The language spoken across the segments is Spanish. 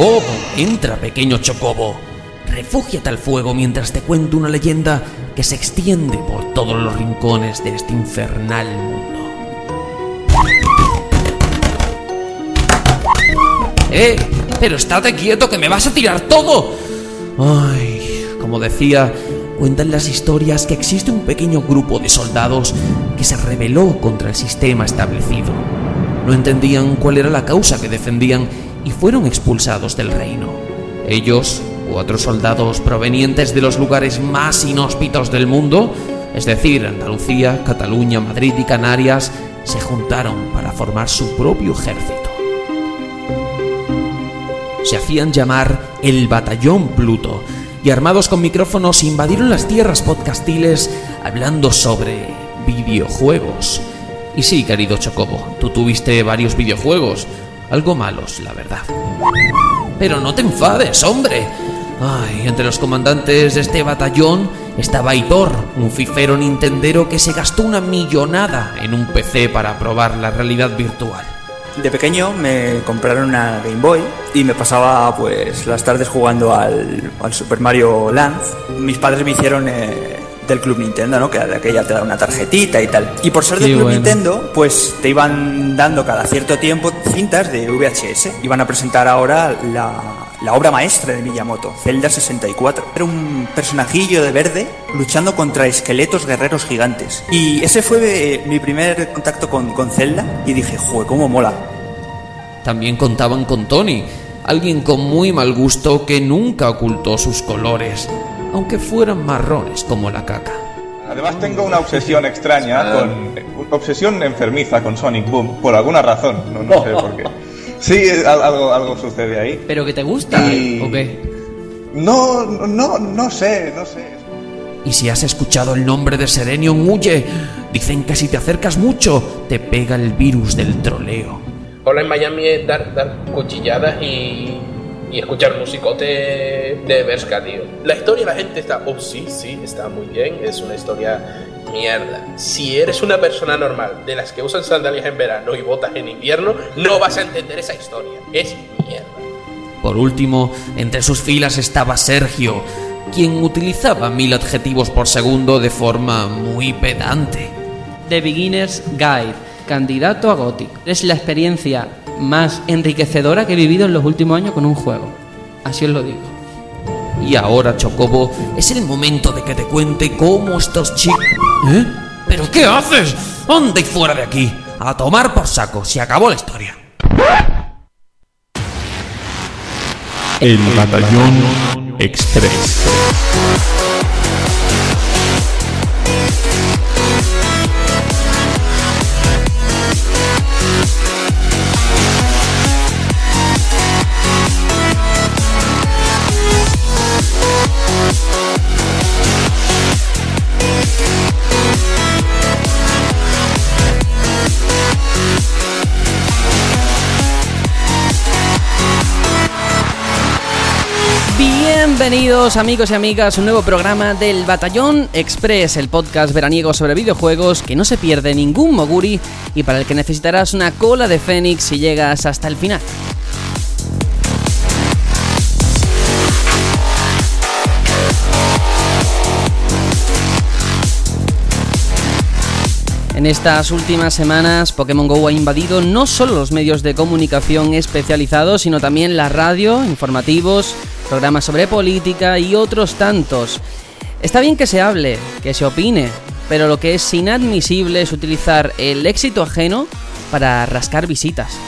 Oh, entra, pequeño chocobo. Refúgiate al fuego mientras te cuento una leyenda que se extiende por todos los rincones de este infernal mundo. ¡Eh! Pero estate quieto que me vas a tirar todo. Ay, como decía, cuentan las historias que existe un pequeño grupo de soldados que se rebeló contra el sistema establecido. No entendían cuál era la causa que defendían y fueron expulsados del reino. Ellos, cuatro soldados provenientes de los lugares más inhóspitos del mundo, es decir, Andalucía, Cataluña, Madrid y Canarias, se juntaron para formar su propio ejército. Se hacían llamar el Batallón Pluto y armados con micrófonos invadieron las tierras podcastiles hablando sobre videojuegos. Y sí, querido Chocobo, tú tuviste varios videojuegos, algo malos, la verdad. Pero no te enfades, hombre. Ay, entre los comandantes de este batallón estaba Hitor, un fifero nintendero que se gastó una millonada en un PC para probar la realidad virtual. De pequeño me compraron una Game Boy y me pasaba pues las tardes jugando al, al Super Mario Land. Mis padres me hicieron eh, del Club Nintendo, ¿no? Que de aquella te da una tarjetita y tal. Y por ser del Club Nintendo, pues te iban dando cada cierto tiempo de VHS. Iban a presentar ahora la, la obra maestra de Miyamoto, Zelda 64. Era un personajillo de verde luchando contra esqueletos guerreros gigantes. Y ese fue eh, mi primer contacto con, con Zelda y dije, joder, cómo mola. También contaban con Tony, alguien con muy mal gusto que nunca ocultó sus colores, aunque fueran marrones como la caca. Además tengo una obsesión extraña con una obsesión enfermiza con Sonic Boom por alguna razón, no, no sé por qué. Sí, algo, algo sucede ahí. ¿Pero que te gusta Y- o qué? No, no, no sé, no sé. Y si has escuchado el nombre de Serenion, huye. Dicen que si te acercas mucho, te pega el virus del troleo. Hola en Miami es dar, dar cuchilladas y, y escuchar musicote de Berska, tío. La historia la gente está, oh sí, sí, está muy bien, es una historia mierda. Si eres una persona normal, de las que usan sandalias en verano y botas en invierno, no vas a entender esa historia. Es mierda. Por último, entre sus filas estaba Sergio, quien utilizaba mil adjetivos por segundo de forma muy pedante. The Beginner's Guide, candidato a Gothic. Es la experiencia más enriquecedora que he vivido en los últimos años con un juego. Así os lo digo. Y ahora, Chocobo, es el momento de que te cuente cómo estos chicos... ¿Eh? ¿Pero qué haces? ¡Anda y fuera de aquí! A tomar por saco, se acabó la historia. El Batallón Express. Bienvenidos amigos y amigas a un nuevo programa del Batallón Express, el podcast veraniego sobre videojuegos que no se pierde ningún moguri y para el que necesitarás una cola de Fénix si llegas hasta el final. En estas últimas semanas, Pokémon Go ha invadido no solo los medios de comunicación especializados, sino también la radio, informativos, programas sobre política y otros tantos. Está bien que se hable, que se opine, pero lo que es inadmisible es utilizar el éxito ajeno para rascar visitas.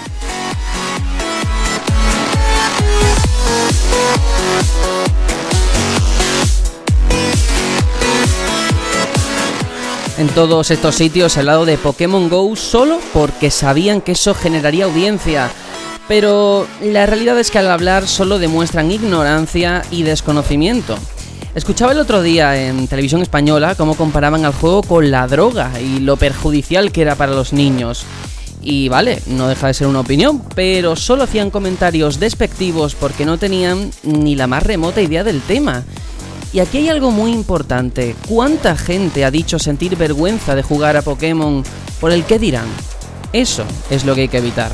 En todos estos sitios he hablado de Pokémon Go solo porque sabían que eso generaría audiencia. Pero la realidad es que al hablar solo demuestran ignorancia y desconocimiento. Escuchaba el otro día en televisión española cómo comparaban al juego con la droga y lo perjudicial que era para los niños. Y vale, no deja de ser una opinión, pero solo hacían comentarios despectivos porque no tenían ni la más remota idea del tema. Y aquí hay algo muy importante. ¿Cuánta gente ha dicho sentir vergüenza de jugar a Pokémon por el que dirán? Eso es lo que hay que evitar.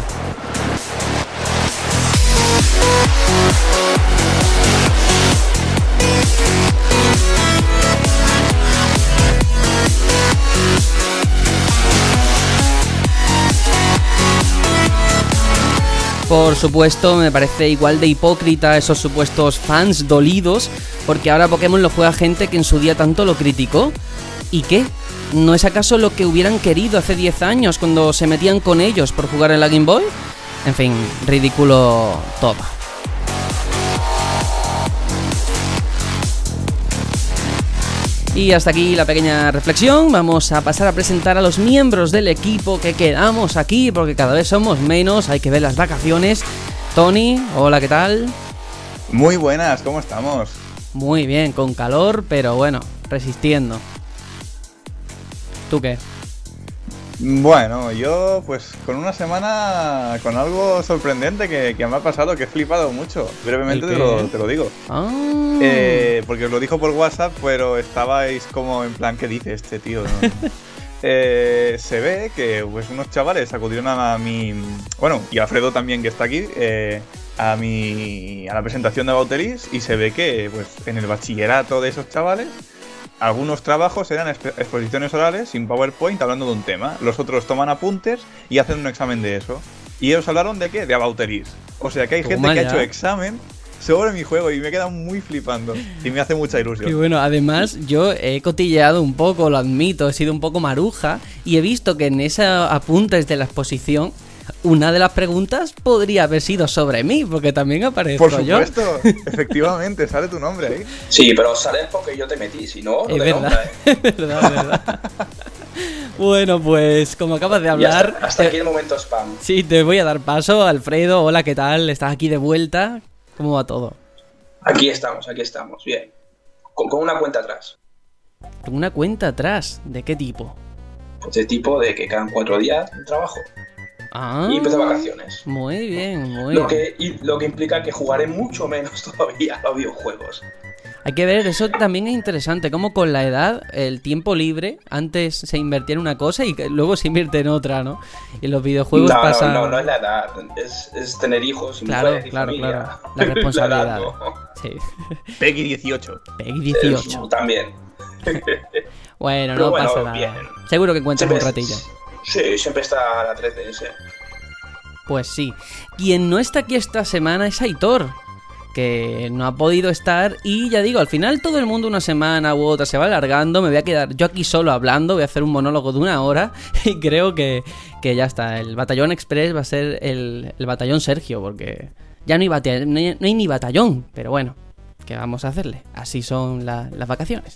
Por supuesto, me parece igual de hipócrita esos supuestos fans dolidos, porque ahora Pokémon lo juega gente que en su día tanto lo criticó. ¿Y qué? ¿No es acaso lo que hubieran querido hace 10 años cuando se metían con ellos por jugar en la Game Boy? En fin, ridículo todo. Y hasta aquí la pequeña reflexión. Vamos a pasar a presentar a los miembros del equipo que quedamos aquí, porque cada vez somos menos, hay que ver las vacaciones. Tony, hola, ¿qué tal? Muy buenas, ¿cómo estamos? Muy bien, con calor, pero bueno, resistiendo. ¿Tú qué? Bueno, yo pues con una semana con algo sorprendente que, que me ha pasado, que he flipado mucho. Brevemente ¿Y te lo, te lo digo. Ah, Eh, porque os lo dijo por WhatsApp, pero estabais como en plan, ¿qué dice este tío? No. Eh, se ve que pues unos chavales acudieron a mi... Bueno, y Alfredo también que está aquí, eh, a mi... a la presentación de Bauteris y se ve que pues en el bachillerato de esos chavales algunos trabajos eran exp- exposiciones orales sin PowerPoint hablando de un tema. Los otros toman apuntes y hacen un examen de eso. Y ellos hablaron de qué? De Abauteris. O sea que hay gente que ha hecho examen sobre mi juego y me he quedado muy flipando. Y me hace mucha Y ilusión. bueno, además yo he cotilleado un poco, lo admito, he sido un poco maruja y he visto que en esos apuntes de la exposición una de las preguntas podría haber sido sobre mí, porque también aparezco Por yo. supuesto, efectivamente, sale tu nombre ahí. Sí, pero sales porque yo te metí, si no, no Es te verdad, ¿eh? es verdad, es verdad. Bueno, pues como acabas de hablar, hasta, hasta te- aquí el momento spam. sí, te voy a dar paso, Alfredo. Hola, ¿qué tal? ¿Estás aquí de vuelta? ¿Cómo va todo? Aquí estamos, aquí estamos, bien. Con, con una cuenta atrás. Con una cuenta atrás, ¿de qué tipo? Pues de tipo de que quedan cuatro días de trabajo Ah, y empiezo vacaciones. Muy bien, muy Lo bien. que, y lo que implica que jugaré mucho menos todavía a los videojuegos. Hay que ver, eso también es interesante, como con la edad, el tiempo libre, antes se invertía en una cosa y luego se invierte en otra, ¿no? Y los videojuegos no, pasa... no, no, no es la edad, es, es tener hijos y Claro, mujeres claro, familia. claro. La responsabilidad. edad no. Sí. Peggy 18. Peggy Es- 18. también. Bueno, Pero no bueno, pasa nada. bien. Seguro que encuentras un Siempre- ratillo. Sí, siempre está la 3DS. Pues sí. Quien no está aquí esta semana es Aitor, que no ha podido estar y ya digo, al final todo el mundo una semana u otra se va alargando, me voy a quedar yo aquí solo hablando, voy a hacer un monólogo de una hora y creo que, que ya está, el Batallón Express va a ser el, el Batallón Sergio, porque ya no hay, no no hay ni batallón, pero bueno. ¿Qué vamos a hacerle? Así son la- las vacaciones.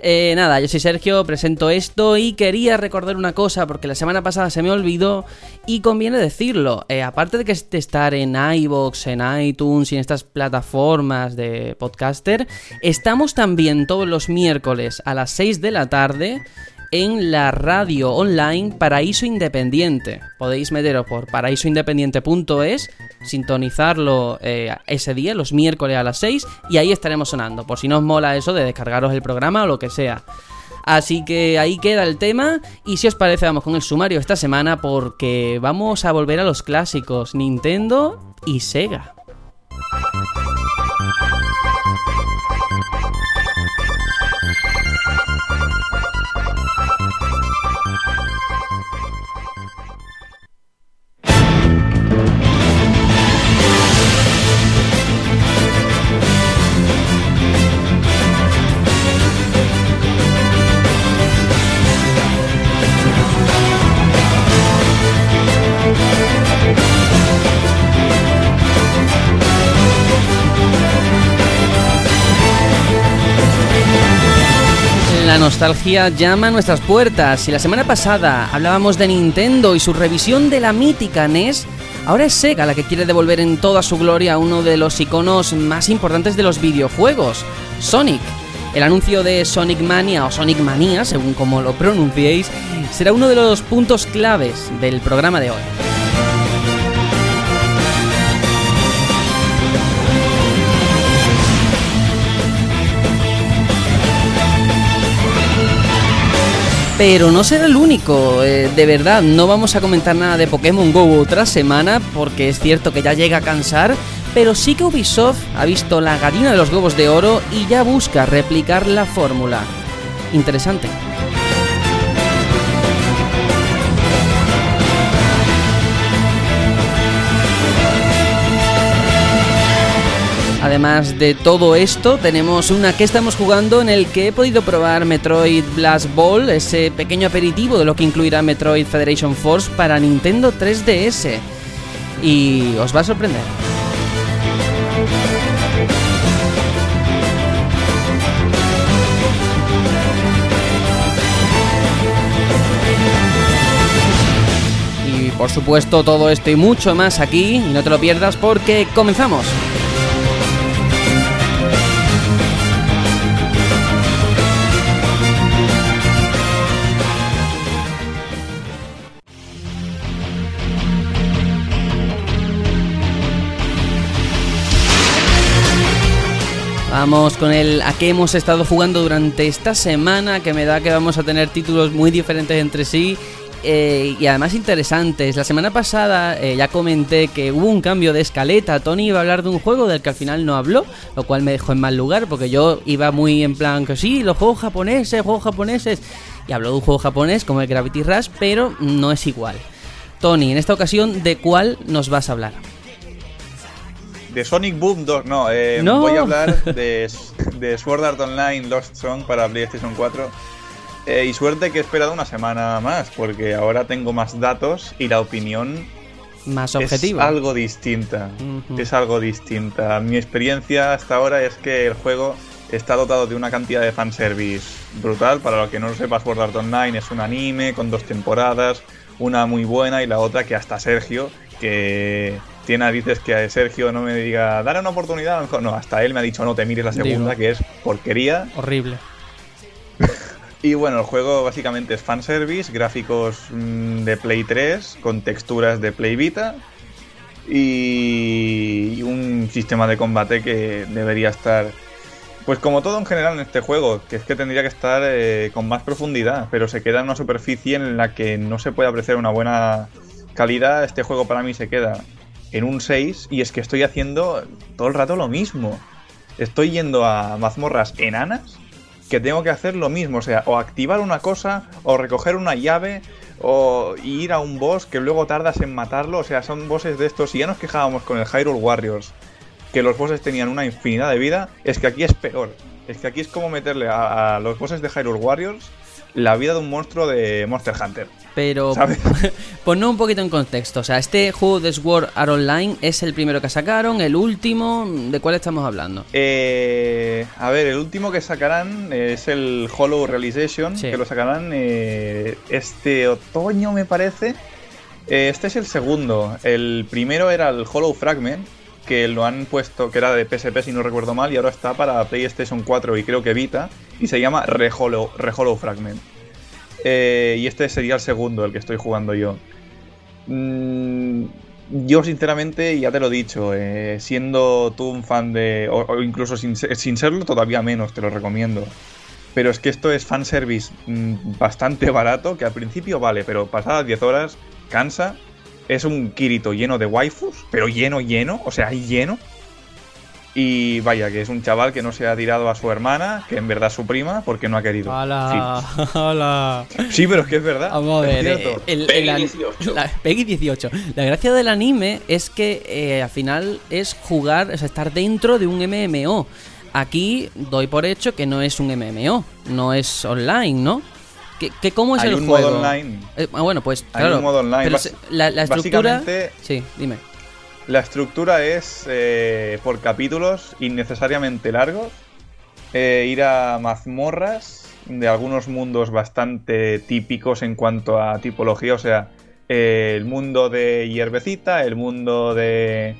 Eh, nada, yo soy Sergio, presento esto y quería recordar una cosa porque la semana pasada se me olvidó y conviene decirlo. Eh, aparte de que estar en iVoox, en iTunes y en estas plataformas de podcaster, estamos también todos los miércoles a las 6 de la tarde en la radio online Paraíso Independiente. Podéis meteros por paraísoindependiente.es, sintonizarlo eh, ese día, los miércoles a las 6, y ahí estaremos sonando, por si no os mola eso de descargaros el programa o lo que sea. Así que ahí queda el tema y si os parece vamos con el sumario esta semana porque vamos a volver a los clásicos Nintendo y Sega. La nostalgia llama a nuestras puertas y la semana pasada hablábamos de Nintendo y su revisión de la mítica NES. Ahora es Sega la que quiere devolver en toda su gloria a uno de los iconos más importantes de los videojuegos, Sonic. El anuncio de Sonic Mania o Sonic Mania, según como lo pronunciéis, será uno de los puntos claves del programa de hoy. Pero no será el único, eh, de verdad, no vamos a comentar nada de Pokémon GO otra semana porque es cierto que ya llega a cansar, pero sí que Ubisoft ha visto la gallina de los huevos de oro y ya busca replicar la fórmula. Interesante. Además de todo esto, tenemos una que estamos jugando en el que he podido probar Metroid Blast Ball, ese pequeño aperitivo de lo que incluirá Metroid Federation Force para Nintendo 3DS. Y os va a sorprender. Y por supuesto todo esto y mucho más aquí, no te lo pierdas porque comenzamos. Vamos con el a qué hemos estado jugando durante esta semana, que me da que vamos a tener títulos muy diferentes entre sí eh, y además interesantes. La semana pasada eh, ya comenté que hubo un cambio de escaleta. Tony iba a hablar de un juego del que al final no habló, lo cual me dejó en mal lugar porque yo iba muy en plan que sí, los juegos japoneses, juegos japoneses. Y habló de un juego japonés como el Gravity Rush, pero no es igual. Tony, en esta ocasión, ¿de cuál nos vas a hablar? De Sonic Boom 2, no, eh, No. voy a hablar de, de Sword Art Online Lost Song para PlayStation 4. Eh, y suerte que he esperado una semana más, porque ahora tengo más datos y la opinión Más objetiva. es algo distinta. Es algo distinta. Mi experiencia hasta ahora es que el juego está dotado de una cantidad de fanservice brutal. Para lo que no lo sepa, Sword Art Online es un anime con dos temporadas, una muy buena y la otra que hasta Sergio, que tiene narices que a Sergio no me diga, dale una oportunidad, a lo mejor no, hasta él me ha dicho, no te mires la segunda, Digo. que es porquería. Horrible. Y bueno, el juego básicamente es fanservice, gráficos mm, de Play 3 con texturas de Play Vita y y un sistema de combate que debería estar, pues como todo en general en este juego, que es que tendría que estar eh, con más profundidad, pero se queda en una superficie en la que no se puede apreciar una buena calidad. Este juego para mí se queda en un 6 y es que estoy haciendo todo el rato lo mismo. Estoy yendo a mazmorras enanas que tengo que hacer lo mismo, o sea, o activar una cosa, o recoger una llave, o ir a un boss que luego tardas en matarlo, o sea, son bosses de estos. Si ya nos quejábamos con el Hyrule Warriors, que los bosses tenían una infinidad de vida, es que aquí es peor. Es que aquí es como meterle a, a los bosses de Hyrule Warriors la vida de un monstruo de Monster Hunter. Pero ponnos un poquito en contexto. O sea, este juego de Sword Art Online es el primero que sacaron, el último. ¿De cuál estamos hablando? Eh, a ver, el último que sacarán es el Hollow Realization, Sí. que lo sacarán eh, este otoño, me parece. Eh, este es el segundo. El primero era el Hollow Fragment, que lo han puesto, que era de PSP si no recuerdo mal, y ahora está para PlayStation 4 y creo que Vita, y se llama Re-Hollow Fragment. Eh, y este sería el segundo, el que estoy jugando yo. Mm, yo, sinceramente, ya te lo he dicho, eh, siendo tú un fan de. O, incluso sin, sin serlo, todavía menos, te lo recomiendo. Pero es que esto es fanservice mm, bastante barato, que al principio vale, pero pasadas 10 horas cansa. Es un Kirito lleno de waifus, pero lleno, lleno, o sea, lleno. Y vaya, que es un chaval que no se ha tirado a su hermana, que en verdad es su prima, porque no ha querido. ¡Hala! ¡Hala! Sí, Sí, pero es que es verdad. Vamos a es ver, eh, el, Peggy el an- 18. La, Peggy 18. La gracia del anime es que eh, al final es jugar, o sea, estar dentro de un MMO. Aquí doy por hecho que no es un MMO, no es online, ¿no? ¿Qué, qué- cómo es Hay el un juego? modo online. Eh, ah, bueno, pues Hay claro. un modo online. Pero Bas- se- la, la estructura. básicamente- Sí, dime. La estructura es eh, por capítulos innecesariamente largos. eh, ir a mazmorras de algunos mundos bastante típicos en cuanto a tipología. O sea, el mundo de hierbecita, el mundo de.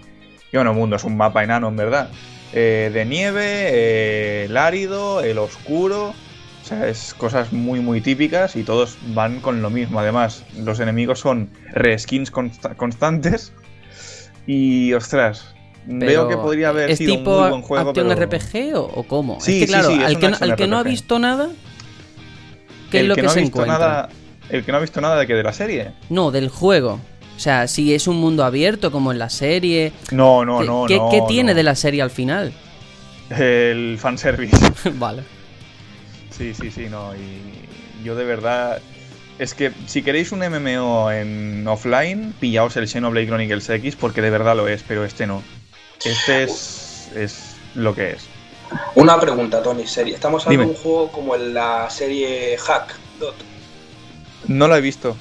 y Bueno, mundo es un mapa enano, en verdad. Eh, de nieve, eh, el árido, el oscuro. O sea, es cosas muy, muy típicas y todos van con lo mismo. Además, los enemigos son reskins consta- constantes. Y ostras, veo que podría haber ¿Es sido un tipo muy buen juego. acción pero... RPG o, o cómo? Sí, es que sí, claro, sí, es al, un que, no- action al que no ha visto nada, ¿qué el es lo que, no se encuentra? nada, el que no ha visto nada de que de la serie. No, del juego. O sea, si es un mundo abierto como en la serie. No, no, ¿qué, no, qué- no. qué tiene de la serie al final? El fanservice. vale. Sí, sí, sí, no. Y yo de verdad. Es que si queréis un MMO en offline, pillaos el Xenoblade Chronicles X porque de verdad lo es, pero este no. Este es. es lo que es. Una pregunta, Tony, serie. Estamos hablando Dime. de un juego como en la serie Hack. Dot. No lo he visto.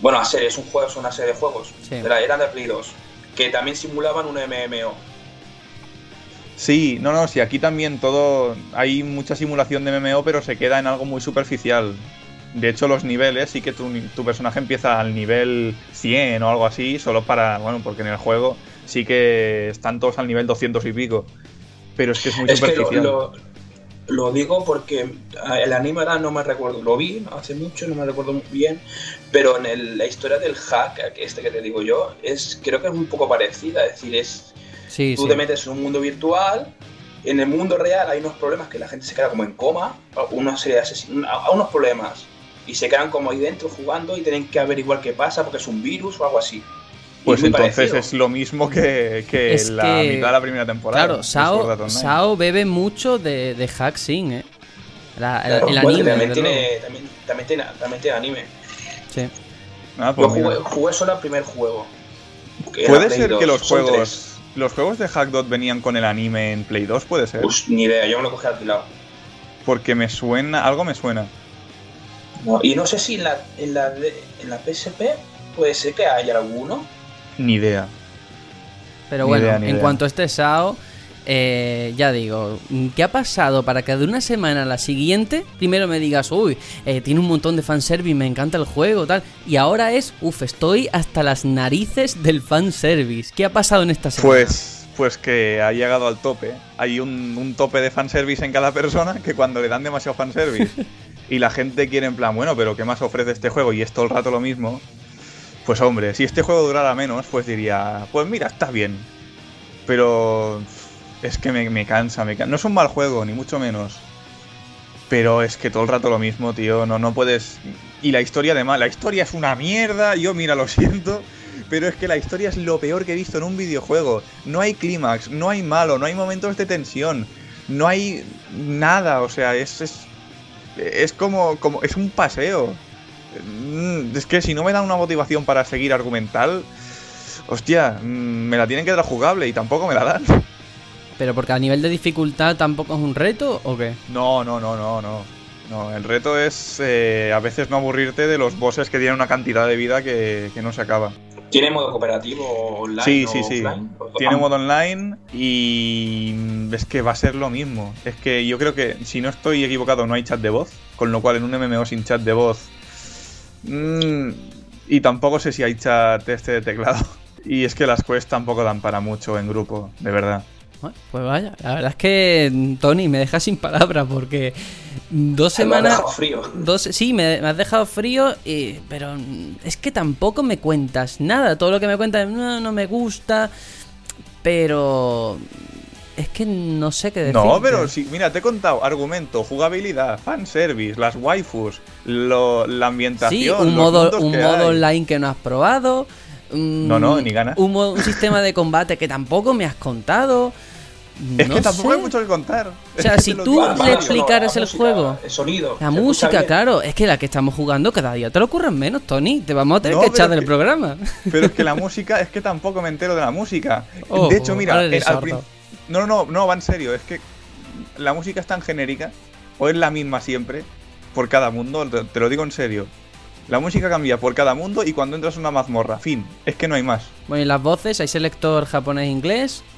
Bueno, la serie es un juego, es una serie de juegos. Sí. De la- eran de Play 2. Que también simulaban un MMO. Sí, no, no, sí, aquí también todo. Hay mucha simulación de MMO, pero se queda en algo muy superficial. De hecho, los niveles, sí que tu, tu personaje empieza al nivel 100 o algo así, solo para. Bueno, porque en el juego sí que están todos al nivel 200 y pico. Pero es que es muy Es que lo, superficial. lo- lo digo porque el anime ahora no me recuerdo. Lo vi hace mucho, no me recuerdo muy bien. Pero en el- la historia del hack, este que te digo yo, es creo que es un poco parecida. Es decir, es Sí, tú sí. te metes en un mundo virtual. En el mundo real hay unos problemas que la gente se queda como en coma, una serie de a a unos problemas, y se quedan como ahí dentro jugando y tienen que averiguar qué pasa porque es un virus o algo así. Pues entonces parecido. es lo mismo que, que Es la que- mitad de la primera temporada. Claro, Sao. Sao bebe mucho de, de Hack Sin, ¿eh? La- el- Claro, el bueno, anime, también, tiene, también, también tiene, también tiene anime. Sí. Ah, pues Yo jugué, jugué solo el primer juego. ¿Puede Play ser 2, que los juegos. Los juegos de Hackdot venían con el anime en Play 2, puede ser. Pues ni idea, yo me lo cogí alquilado. Porque me suena. Algo me suena. No, y no sé si en la, en, la de- en la PSP puede ser que haya alguno. Ni idea. Pero Ni bueno, idea, en idea. cuanto esté Sao, eh, ya digo, ¿qué ha pasado para que de una semana a la siguiente primero me digas, uy, eh, tiene un montón de fanservice, me encanta el juego, tal, y ahora es, uff, estoy hasta las narices del fanservice. ¿Qué ha pasado en esta semana? Pues, pues que ha llegado al tope. Hay un, un tope de fanservice en cada persona que cuando le dan demasiado fanservice y la gente quiere en plan, bueno, pero ¿qué más ofrece este juego? Y es todo el rato lo mismo. Pues hombre, si este juego durara menos, pues diría, pues mira, está bien. Pero es que me, me cansa, me cansa. No es un mal juego, ni mucho menos. Pero es que todo el rato lo mismo, tío. No, no puedes. Y la historia además, la historia es una mierda. Yo, mira, lo siento. Pero es que la historia es lo peor que he visto en un videojuego. No hay clímax, no hay malo, no hay momentos de tensión, no hay nada. O sea, es. es, es como, como. Es un paseo. Mm, Es que si no me dan una motivación para seguir argumental. Hostia, mm, me la tienen que dar jugable y tampoco me la dan. ¿Pero porque a nivel de dificultad tampoco es un reto o qué? No, no, no, no, no. No, el reto es eh, a veces no aburrirte de los bosses que tienen una cantidad de vida que, que no se acaba. ¿Tiene modo cooperativo online? Sí, o sí, sí. offline? Tiene modo online y es que va a ser lo mismo. Es que yo creo que, si no estoy equivocado, no hay chat de voz. Con lo cual en un MMO sin chat de voz... mm, y tampoco sé si hay chat este de teclado. Y es que las quests tampoco dan para mucho en grupo, de verdad. Bueno, Pues vaya, la verdad es que Tony me deja sin palabras porque dos me ha semanas... dejado frío. Dos, sí, me, me has dejado frío, y, pero es que tampoco me cuentas nada. Todo lo que me cuentas no, no me gusta, pero es que no sé qué decir. No, pero sí, mira, te he contado argumento, jugabilidad, fanservice, las waifus, lo- la ambientación. Sí, un los modo, mundos un que modo hay. online que no has probado. No, no, ni ganas. Un, un sistema de combate que tampoco me has contado. Es no que tampoco sé. hay mucho que contar. O sea, Es si tú le Vale, explicaras el música, juego. El sonido. La música, claro, es que la que estamos jugando cada día te lo ocurren menos, Tony. Te vamos a tener No, que echar del que- programa. Pero es que la música, es que tampoco me entero de la música. Oh, de hecho, mira, eres eh, al no, no, no, no, va en serio. Es que la música es tan genérica, o es la misma siempre, por cada mundo, te, te lo digo en serio. La música cambia por cada mundo y cuando entras a una mazmorra, fin. Es que no hay más. Bueno, y las voces, hay selector japonés-inglés. ¿O no?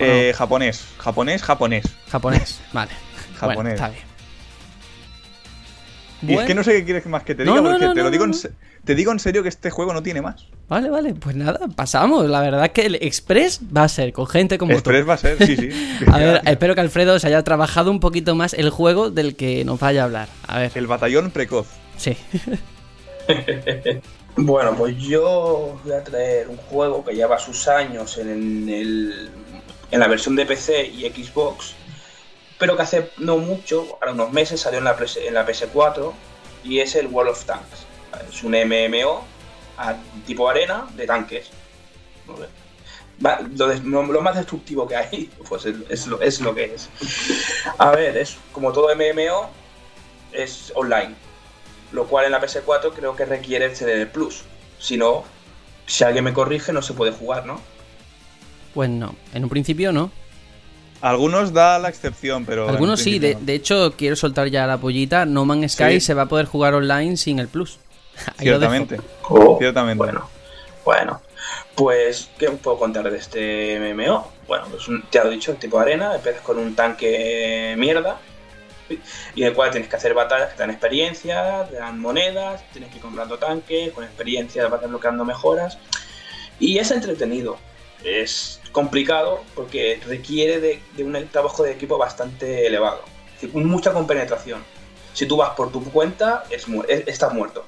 Eh, japonés, japonés, japonés. Japonés, vale. Bueno, Japonés. está bien. Y es que no sé qué quieres más que te diga, no, porque no, te no, lo digo no, en te digo en serio que este juego no tiene más. Vale, vale, pues nada, pasamos. La verdad es que el Express va a ser con gente como Express va a ser, sí, sí. tú. A ver, espero que Alfredo se haya trabajado un poquito más el juego del que nos vaya a hablar. A ver, El batallón precoz. sí. Bueno, pues yo voy a traer un juego que lleva sus años en, el, en la versión de PC y Xbox, pero que hace no mucho, ahora unos meses, salió en la, en la PS4 y es el World of Tanks. Es un MMO tipo arena de tanques. Lo, más destructivo que hay, pues es, lo, que es. A ver, es como todo MMO, es online lo cual en la PS4 creo que requiere el CD Plus. Si no, si alguien me corrige, no se puede jugar, ¿no? Pues no, en un principio no. Algunos da la excepción, pero. Algunos sí, de, no. de hecho quiero soltar ya la pollita, No Man's Sky Sí. se va a poder jugar online sin el plus. Ahí. Ciertamente. Oh, Ciertamente. Bueno, bueno. Pues, ¿qué os puedo contar de este MMO? Bueno, pues un, te lo he dicho, tipo arena, empiezas con un tanque mierda, y en el cual tienes que hacer batallas que te dan experiencia, te dan monedas, tienes que ir comprando tanques, con experiencia vas desbloqueando mejoras, y es entretenido. Es complicado porque requiere de, de un trabajo de equipo bastante elevado, es decir, mucha compenetración. Si tú vas por tu cuenta, estás muerto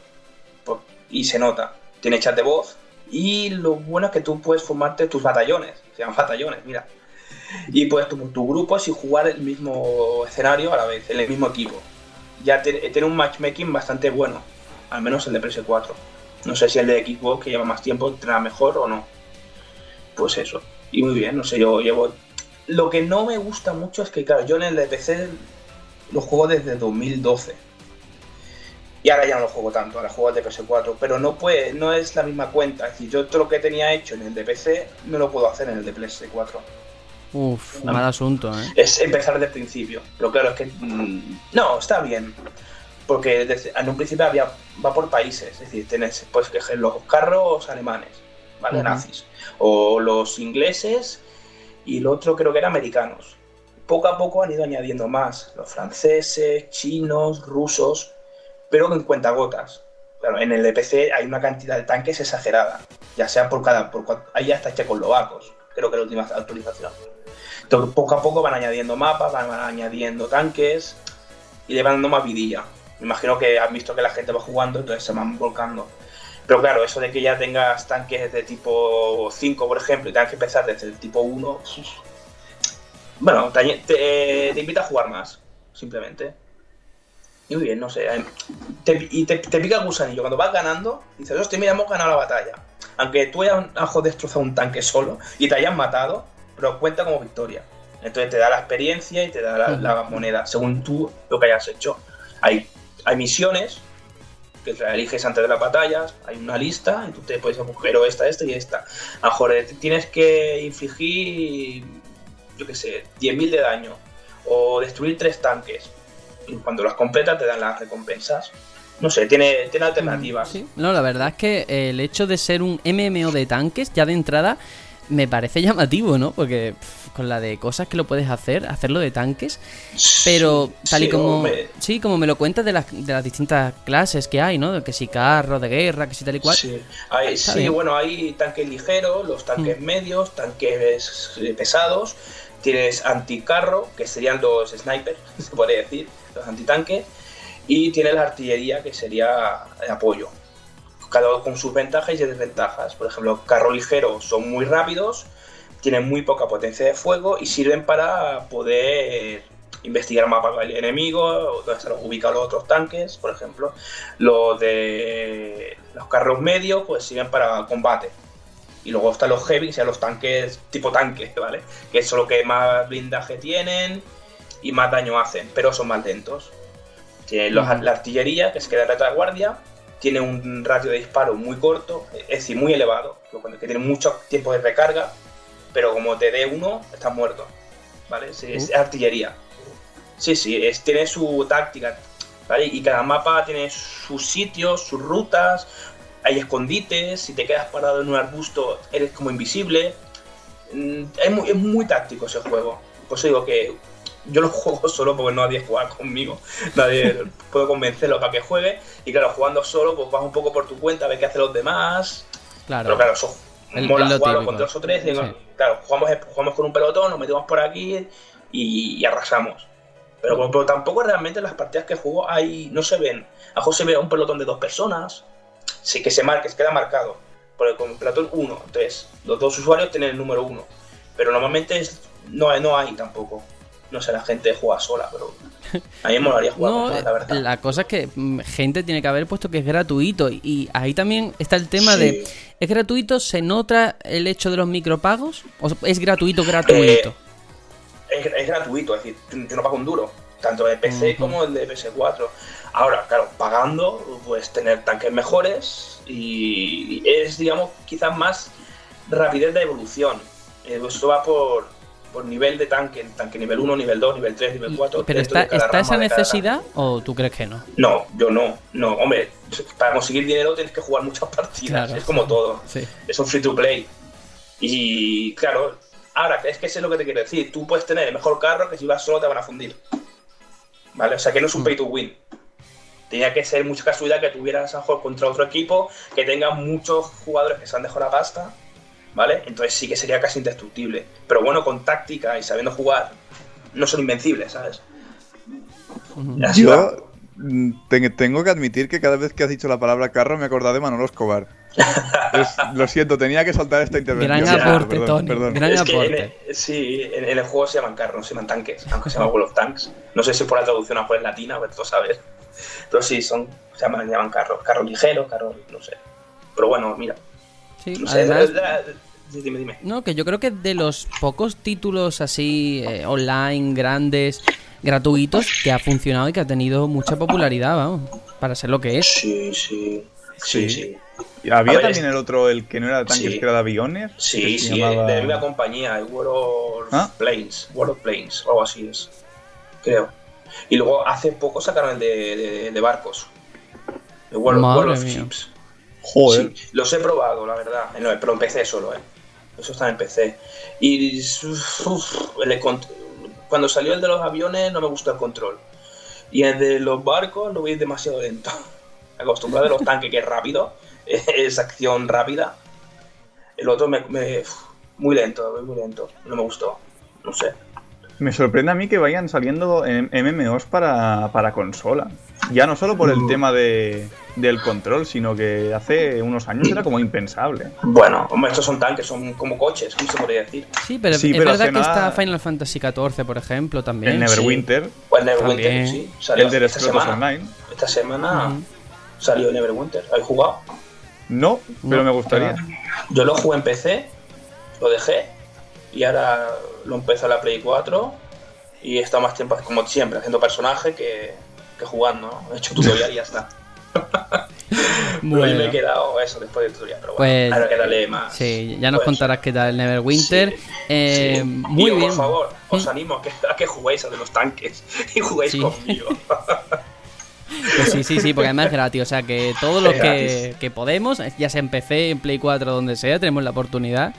y se nota. Tiene chat de voz y lo bueno es que tú puedes formarte tus batallones, se llaman batallones, mira. Y puedes tu, tu grupos y jugar el mismo escenario a la vez, en el mismo equipo. Ya tiene un matchmaking bastante bueno, al menos el de PS4. No sé si el de Xbox, que lleva más tiempo, tendrá mejor o no. Pues eso. Y muy bien, no sé, yo llevo... Lo que no me gusta mucho es que, claro, yo en el PC lo juego desde 2012. Y ahora ya no lo juego tanto, ahora juego el de PS4, pero no puede, no es la misma cuenta. Es decir, yo todo lo que tenía hecho en el de PC no lo puedo hacer en el de PS4. Uf, mal asunto, ¿eh? Es empezar desde el principio. Pero claro, es que mm, no, está bien. Porque desde- en un principio había, va por países, es decir, tienes pues que los carros alemanes, ¿vale? Nazis. O los ingleses y el otro creo que era americanos. Poco a poco han ido añadiendo más, los franceses, chinos, rusos, pero en cuentagotas. Claro, en el DPC hay una cantidad de tanques exagerada, ya sea por cada, por hay hasta checoslovacos, creo que la última actualización. Entonces, poco a poco van añadiendo mapas, van añadiendo tanques y le van dando más vidilla. Me imagino que han visto que la gente va jugando, entonces se van volcando. Pero claro, eso de que ya tengas tanques de tipo 5, por ejemplo, y tengas que empezar desde el tipo 1, uf. bueno, te, añe- te- te invita a jugar más, simplemente. Y muy bien, no sé. eh, te- y te, te pica el gusanillo. Cuando vas ganando, dices, hostia, mira, hemos ganado la batalla. Aunque tú hayas hayas destrozado un tanque solo y te hayan matado, pero cuenta como victoria. Entonces te da la experiencia y te da la, la moneda, según tú lo que hayas hecho. Hay, hay misiones que eliges antes de las batallas, hay una lista y tú te puedes escoger o esta, esta y esta. A lo mejor eh, tienes que infligir, yo qué sé, 10.000 de daño o destruir tres tanques. Y cuando las completas te dan las recompensas. No sé, tiene, tiene alternativas. Sí. No, la verdad es que el hecho de ser un MMO de tanques, ya de entrada, me parece llamativo, ¿no? Porque pff, con la de cosas que lo puedes hacer, hacerlo de tanques. Pero tal y como. hombre. Sí, como me lo cuentas de las, de las distintas clases que hay, ¿no? Que si carros de guerra, que si tal y cual. Sí, hay, Está sí, bueno, hay tanques ligeros, los tanques Mm. medios, tanques eh, pesados. Tienes anticarro, que serían los snipers, se podría decir, los antitanques. Y tienes la artillería, que sería el apoyo. Cada uno con sus ventajas y desventajas. Por ejemplo, carro ligero son muy rápidos, tienen muy poca potencia de fuego y sirven para poder investigar mapas del enemigo, donde están ubicados los otros tanques, por ejemplo. Los de los carros medios, pues sirven para combate. Y luego están los heavy, que sean los tanques tipo tanque, ¿vale? Que son los que más blindaje tienen y más daño hacen, pero son más lentos. Tienen los- Ujú. la artillería, que se queda en retaguardia, tiene un ratio de disparo muy corto, es decir, muy elevado, que tiene mucho tiempo de recarga, pero como te dé uno, estás muerto. ¿Vale? Es artillería. Sí, sí, es, tiene su táctica, ¿vale? Y cada mapa tiene sus sitios, sus rutas, hay escondites, si te quedas parado en un arbusto eres como invisible. Mm, Es muy, es muy táctico ese juego. Por eso digo que yo lo juego solo porque nadie juega conmigo. Nadie puedo convencerlo para que juegue. Y claro, jugando solo, pues vas un poco por tu cuenta, ves qué hacen los demás. Claro. Pero claro, eso El- mola es lo jugarlo con dos o tres. Sí. Claro, jugamos, jugamos con un pelotón, nos metemos por aquí y, y arrasamos. Pero, pero tampoco realmente en las partidas que juego hay, no se ven. A se ve un pelotón de dos personas, sí que se marca, se queda marcado. Porque con el pelotón uno, entonces los dos usuarios tienen el número uno. Pero normalmente es- no, hay- no hay tampoco. No sé, la gente juega sola, pero a mí me molaría jugar No, todos, la verdad. la cosa es que mm, gente tiene que haber puesto que es gratuito y, ahí también está el tema Sí. de ¿es gratuito? ¿Se nota el hecho de los micropagos? ¿O es gratuito gratuito? Eh, es, es gratuito, es decir, yo no pago un duro, tanto de PC como el de PS4. Ahora, claro, pagando, pues tener tanques mejores y es, digamos, quizás más rapidez de evolución. Eh, Esto va por, por nivel de tanque, tanque nivel 1, nivel 2, nivel 3, nivel 4. Pero está, ¿está esa necesidad o tú crees que no? No, yo no. No, hombre, para conseguir dinero tienes que jugar muchas partidas. Claro. Es como todo. Sí. Es un free to play. Y claro, ahora, es que sé lo que te quiero decir. Tú puedes tener el mejor carro que si vas solo te van a fundir. ¿Vale? O sea que no es un pay to win. Tenía que ser mucha casualidad que tuvieras a jugar contra otro equipo, que tenga muchos jugadores que se han dejado la pasta, ¿vale? Entonces sí que sería casi indestructible. Pero bueno, con táctica y sabiendo jugar, no son invencibles, ¿sabes? Así. Yo mm, te- tengo que admitir que cada vez que has dicho la palabra carro me he acordado de Manolo Escobar. Es- lo siento, tenía que saltar esta intervención. Gran aporte, perdón, Tony. perdón. Gran Es que en aporte. el- sí, en, en el juego se llaman carros, no se llaman tanques, aunque se llaman World of Tanks. No sé si por la traducción a en latina, pero tú sabes. Pero sí, son, se llaman, llaman carros, carros ligeros, carros, no sé. Pero bueno, mira, Sí, no sé, además, la- la- sí, dime, dime. no, que yo creo que de los pocos títulos así eh, online, grandes, gratuitos, que ha funcionado y que ha tenido mucha popularidad, vamos, para ser lo que es. Sí, sí, sí, Sí. sí. Y había ver, también es- el otro, el que no era de tanques, Sí. que era de aviones. Sí, sí, llamaba- de la misma compañía, el World of ¿Ah? Planes, World of Planes, o algo así es, creo. Y luego hace poco sacaron el de, de- de barcos, el World, World of mía. Ships. Joder. Sí, los he probado, la verdad, no, pero en PC solo, ¿eh? Eso está en PC. Y uf, el cont- cuando salió el de los aviones no me gustó el control. Y el de los barcos lo vi demasiado lento. Acostumbrado a los tanques que es rápido, es acción rápida. El otro me, muy lento, muy lento. No me gustó. No sé. Me sorprende a mí que vayan saliendo MMOs para, para consola. Ya no solo por el Mm. tema de, del control, sino que hace unos años era como impensable. Bueno, hombre, estos son tanques, son como coches, ¿cómo se podría decir? Sí, pero Sí, es pero verdad que está nada- Final Fantasy XIV, por ejemplo, también. El Neverwinter, O el Neverwinter, sí. Salió el de esta semana. Online. Esta semana salió Neverwinter. ¿Habéis jugado? No, pero No, me gustaría. claro. Yo lo jugué en PC, lo dejé y ahora lo empecé a la Play 4 y he estado más tiempo, como siempre, haciendo personaje que, que jugando. ¿no? He hecho tutorial y ya está. Pero ahí me he Bueno. quedado eso después del tutorial. Pero Pues, bueno, ahora que más. Sí, ya nos Pues, contarás qué tal el Neverwinter. Sí, Eh, sí. Muy bien. Por favor, os Mm. animo a que, a que juguéis a de los tanques y juguéis Sí. conmigo. Pues sí, sí, sí, porque además es gratis. O sea que todos los que, que podemos, ya sea en PC, en Play 4, donde sea, tenemos la oportunidad.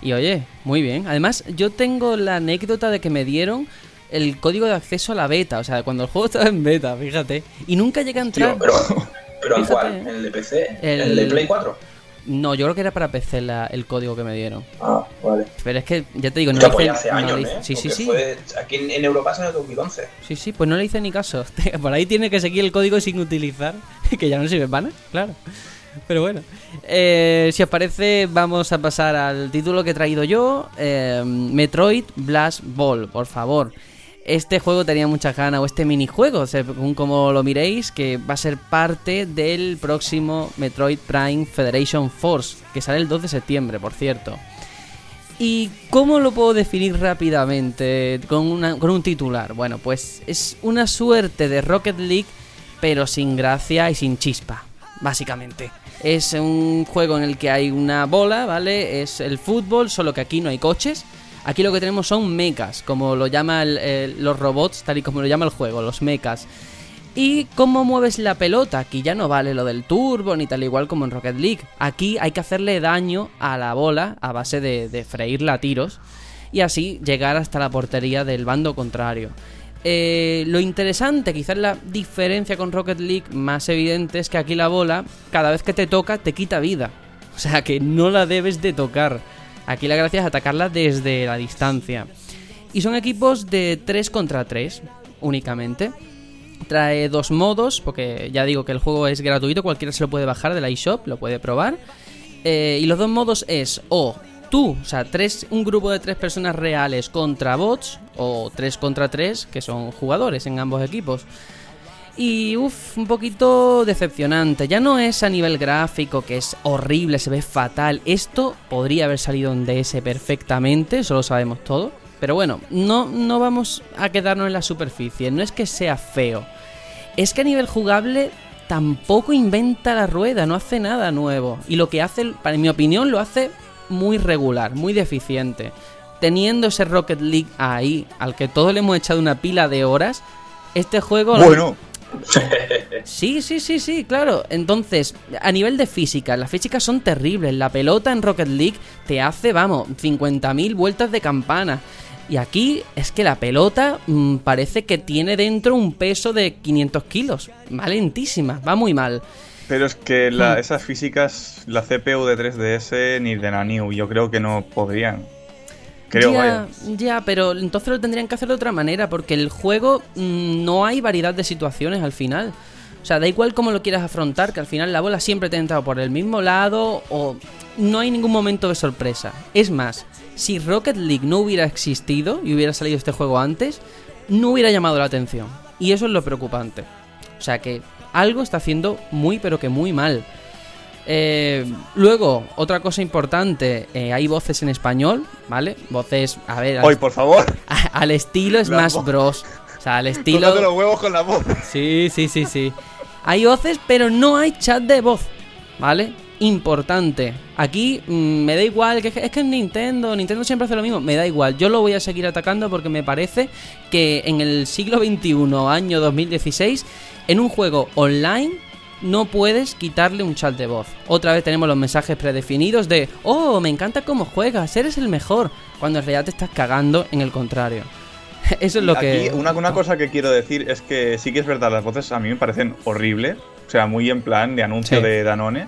Y oye, muy bien. Además, yo tengo la anécdota de que me dieron el código de acceso a la beta. O sea, cuando el juego estaba en beta, fíjate. Y nunca llegué a entrar. Tío, pero, pero ¿en Fíjate, cuál? ¿En el de PC? El- ¿En el de Play 4? No, yo creo que era para PC la- el código que me dieron. Ah, vale. Pero es que, ya te digo, no le pues hice, hace no años, le hice- ¿eh? Sí, sí, Porque sí. fue- aquí en, en Europa salió en 2011. Sí, sí, pues no le hice ni caso. Por ahí tiene que seguir el código sin utilizar, que ya no sirve para nada, claro. Pero bueno, Eh, si os parece, vamos a pasar al título que he traído yo: eh, Metroid Blast Ball, por favor. Este juego tenía muchas ganas, o este minijuego, según como lo miréis, que va a ser parte del próximo Metroid Prime Federation Force, que sale el 2 de septiembre, por cierto. ¿Y cómo lo puedo definir rápidamente con, con un titular? Bueno, pues es una suerte de Rocket League, pero sin gracia y sin chispa, básicamente. Es un juego en el que hay una bola, ¿vale? Es el fútbol, solo que aquí no hay coches. Aquí lo que tenemos son mechas, como lo llaman los robots, tal y como lo llama el juego, los mechas. ¿Y cómo mueves la pelota? Aquí ya no vale lo del turbo ni tal igual como en Rocket League. Aquí hay que hacerle daño a la bola a base de, de freírla a tiros y así llegar hasta la portería del bando contrario. Eh, lo interesante, quizás la diferencia con Rocket League más evidente es que aquí la bola, cada vez que te toca, te quita vida. O sea que no la debes de tocar. Aquí la gracia es atacarla desde la distancia. Y son equipos de 3 contra 3 únicamente. Trae dos modos, porque ya digo que el juego es gratuito, cualquiera se lo puede bajar de la eShop, lo puede probar. Eh, y los dos modos es o tú, o sea, tres, un grupo de tres personas reales contra bots, o tres contra tres, que son jugadores en ambos equipos. Y uff, un poquito decepcionante. Ya no es a nivel gráfico, que es horrible, se ve fatal. Esto podría haber salido en DS perfectamente, eso lo sabemos todo. Pero bueno, no, no vamos a quedarnos en la superficie. No es que sea feo. Es que a nivel jugable tampoco inventa la rueda, no hace nada nuevo. Y lo que hace, para en mi opinión, lo hace muy regular, muy deficiente. teniendo ese Rocket League ahí, al que todos le hemos echado una pila de horas, este juego... Bueno, Sí, sí, sí, sí, claro. Entonces, a nivel de física, las físicas son terribles. La pelota en Rocket League te hace, vamos, 50.000 vueltas de campana. Y aquí es que la pelota mm, parece que tiene dentro un peso de 500 kilos. Va lentísima, va muy mal. pero es que la- Hmm. esas físicas, la CPU de 3DS ni de la New, yo creo que no podrían. Creo, ya, vaya. ya, pero entonces lo tendrían que hacer de otra manera, porque el juego mm, no hay variedad de situaciones al final. O sea, da igual cómo lo quieras afrontar, que al final la bola siempre te ha entrado por el mismo lado o no hay ningún momento de sorpresa. Es más, si Rocket League no hubiera existido y hubiera salido este juego antes, no hubiera llamado la atención. Y eso es lo preocupante. O sea que algo está haciendo muy pero que muy mal. Eh, luego, otra cosa importante, eh, hay voces en español, ¿vale? Voces, a ver, al, Hoy, por favor, al estilo Smash. Bros. O sea, al estilo... los huevos con la voz. Sí, sí, sí, sí. Hay voces, pero no hay chat de voz, ¿vale? Importante. Aquí mm, me da igual, que es que es que es Nintendo, Nintendo siempre hace lo mismo, me da igual. Yo lo voy a seguir atacando porque me parece que en el siglo XXI, año 2016, en un juego online no puedes quitarle un chat de voz. Otra vez tenemos los mensajes predefinidos de, oh, me encanta cómo juegas, eres el mejor, cuando en realidad te estás cagando en el contrario. Eso es lo Aquí, que... una, una cosa que quiero decir es que sí que es verdad, las voces a mí me parecen horribles. O sea, muy en plan de anuncio Sí. de Danone.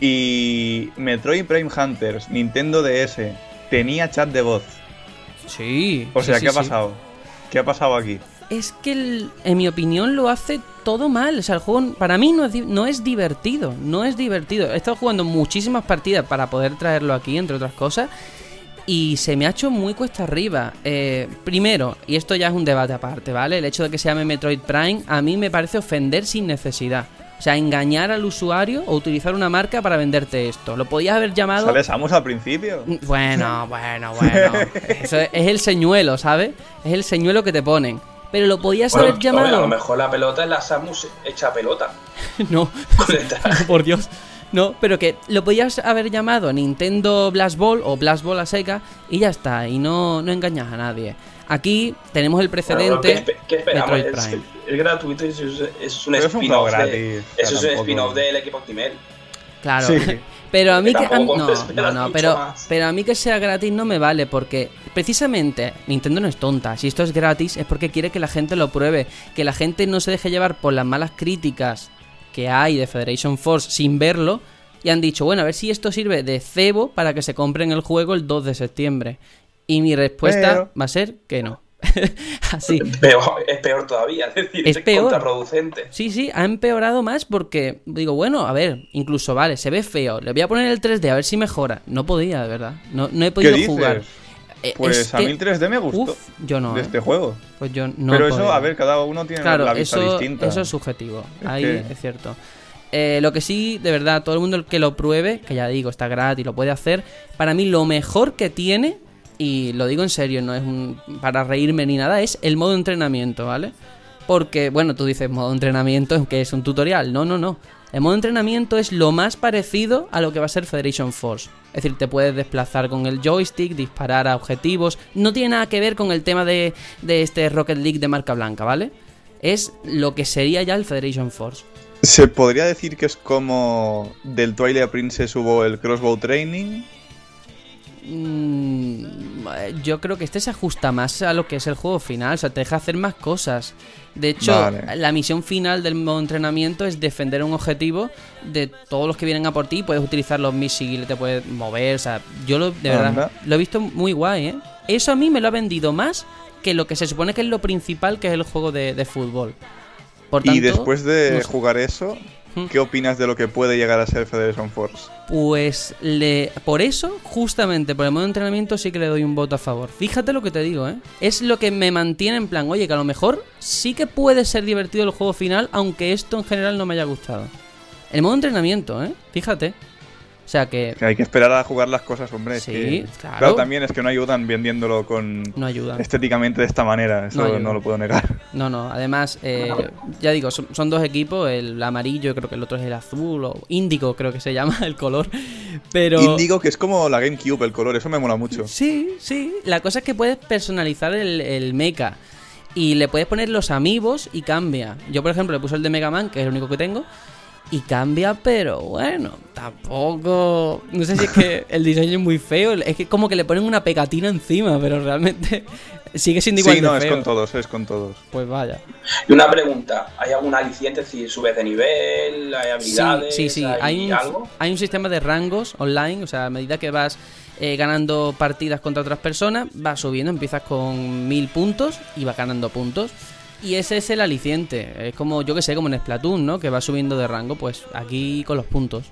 Y Metroid Prime Hunters, Nintendo DS, tenía chat de voz. Sí. O sea, sí, ¿qué ha pasado? ¿Qué ha pasado aquí? Es que, el- en mi opinión, lo hace todo mal. O sea, el juego para mí no es, no es divertido. No es divertido. He estado jugando muchísimas partidas para poder traerlo aquí, entre otras cosas. Y se me ha hecho muy cuesta arriba. Eh, primero, y esto ya es un debate aparte, ¿vale? El hecho de que se llame Metroid Prime a mí me parece ofender sin necesidad. O sea, engañar al usuario o utilizar una marca para venderte esto. Lo podías haber llamado... ¿Sale Samus al principio? Bueno, bueno, bueno. Eso es, es el señuelo, ¿sabes? Es el señuelo que te ponen. Pero lo podías Bueno, haber hombre, a llamado. lo mejor la pelota es la Samus hecha pelota. No, por Dios. No, pero que lo podías haber llamado Nintendo Blast Ball o Blast Ball a seca y ya está, y no, no engañas a nadie. Aquí tenemos el Bueno, precedente ¿qué, qué esperamos? Metroid Es, Prime. es gratuito y es, es un Pero es un spin-off. Eso es un spin-off del equipo Optimal. Claro. Sí. Pero a mí que a no, no, no, pero más. pero a mí que sea gratis no me vale porque precisamente Nintendo no es tonta. Si esto es gratis es porque quiere que la gente lo pruebe, que la gente no se deje llevar por las malas críticas que hay de Federation Force sin verlo y han dicho, bueno, a ver si esto sirve de cebo para que se compren el juego el 2 de septiembre. Y mi respuesta Pero- va a ser que no. Así. Peor, es peor todavía, es decir, Es es, peor. contraproducente. Sí, sí, ha empeorado más porque digo, bueno, a ver, incluso vale, se ve feo, le voy a poner el 3D a ver si mejora. No podía, de verdad. No, no he ¿Qué podido dices? jugar. Eh, Pues es a que- mí el 3D me gustó Uf, yo no. de eh. este juego. Pues yo no. Pero eso, a ver, cada uno tiene Claro, la vista eso, distinta. eso es subjetivo. Es Ahí que- es cierto. Eh, lo que sí, de verdad, todo el mundo el que lo pruebe, que ya digo, está gratis, lo puede hacer. Para mí, lo mejor que tiene, y lo digo en serio, no es un, para reírme ni nada, es el modo entrenamiento, ¿vale? Porque, bueno, tú dices modo entrenamiento, que es un tutorial. No, no, no. El modo entrenamiento es lo más parecido a lo que va a ser Federation Force. Es decir, te puedes desplazar con el joystick, disparar a objetivos. No tiene nada que ver con el tema de, de este Rocket League de marca blanca, ¿vale? Es lo que sería ya el Federation Force. Se podría decir que es como del Twilight Princess hubo el Crossbow Training. Mm, yo creo que este se ajusta más a lo que es el juego final, o sea, te deja hacer más cosas. De hecho, Vale. la misión final del modo entrenamiento es defender un objetivo de todos los que vienen a por ti. Puedes utilizar los misiles, te puedes mover, o sea, yo lo, de verdad lo he visto muy guay, ¿eh? Eso a mí me lo ha vendido más que lo que se supone que es lo principal, que es el juego de, de fútbol. Por y después de no sé. jugar eso. ¿Qué opinas de lo que puede llegar a ser Federation Force? Pues le, por eso, justamente por el modo de entrenamiento, sí que le doy un voto a favor. Fíjate lo que te digo, ¿eh? Es lo que me mantiene en plan, oye, que a lo mejor sí que puede ser divertido el juego final, aunque esto en general no me haya gustado. El modo de entrenamiento, ¿eh? Fíjate. O sea que Que hay que esperar a jugar las cosas, hombre. Sí, que- claro. también es que no ayudan vendiéndolo con no ayuda. estéticamente de esta manera. Eso No no, lo puedo negar. No, no, además, eh, ya digo, son, son dos equipos, el amarillo, creo que el otro es el azul, o índigo creo que se llama el color, pero... Índigo, que es como la GameCube, el color, eso me mola mucho. Sí, sí, la cosa es que puedes personalizar el, el mecha y le puedes poner los amigos y cambia. Yo, por ejemplo, le puse el de Mega Man, que es el único que tengo, y cambia, pero bueno, tampoco... No sé si es que el diseño es muy feo, es que como que le ponen una pegatina encima, pero realmente sigue siendo igual Sí, de no, es feo. con todos, es con todos. Pues vaya. Y una pregunta, ¿hay algún aliciente? Es decir, subes de nivel, hay Sí, habilidades, sí, sí. hay, Hay un, algo. hay un sistema de rangos online, o sea, a medida que vas eh, ganando partidas contra otras personas, vas subiendo, empiezas con mil puntos y vas ganando puntos. Y ese es el aliciente. Es como, yo que sé, como en Splatoon, ¿no? Que va subiendo de rango, pues aquí con los puntos.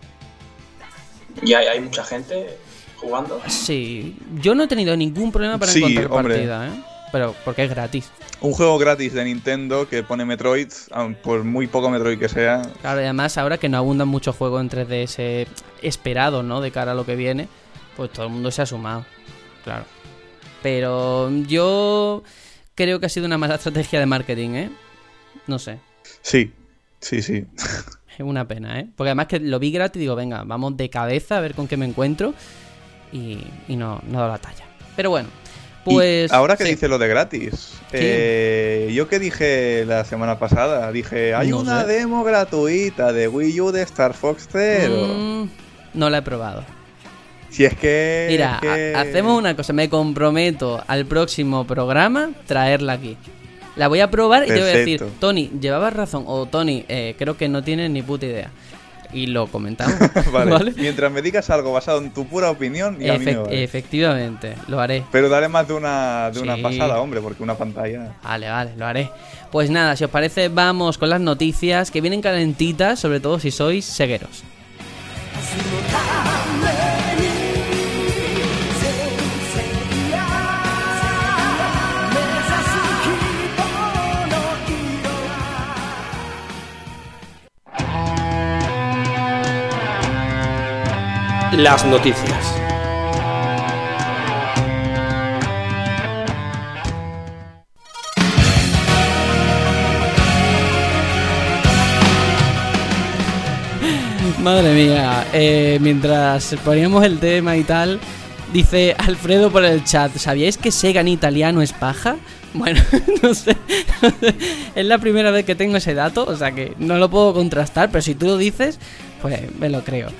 Y hay, hay mucha gente jugando. Sí, yo no he tenido ningún problema para Sí, encontrar hombre. partida, ¿eh? Pero porque es gratis. Un juego gratis de Nintendo que pone Metroid, aun por muy poco Metroid que sea. Claro, y además ahora que no abundan muchos juegos en 3DS esperados, ¿no? De cara a lo que viene, pues todo el mundo se ha sumado. Claro. Pero yo creo que ha sido una mala estrategia de marketing, ¿eh? No sé. Sí, sí, sí. Es una pena, ¿eh? Porque además que lo vi gratis y digo, venga, vamos de cabeza a ver con qué me encuentro. Y, y no, no he dado la talla. Pero bueno, Y pues... ahora que sí. dice lo de gratis, eh, yo que dije la semana pasada, dije, hay No una sé. demo gratuita de Wii U de Star Fox Zero. Mm, no la he probado. Si es que... Mira, es que- ha- hacemos una cosa, me comprometo al próximo programa traerla aquí. La voy a probar y te voy a decir, Perfecto. Tony, llevabas razón, o Tony, eh, creo que no tienes ni puta idea. Y lo comentamos. vale. ¿vale? Mientras me digas algo basado en tu pura opinión, y a mí vale. efectivamente, lo haré. Pero dale más de una, de una pasada, hombre, porque una pantalla... Vale, vale, lo haré. Pues nada, si os parece, vamos con las noticias que vienen calentitas, sobre todo si sois segueros. Las noticias. Madre mía, eh, mientras poníamos el tema y tal, dice Alfredo por el chat, ¿sabíais que Sega en italiano es paja? Bueno, no sé, es la primera vez que tengo ese dato, o sea que no lo puedo contrastar, pero si tú lo dices, pues me lo creo.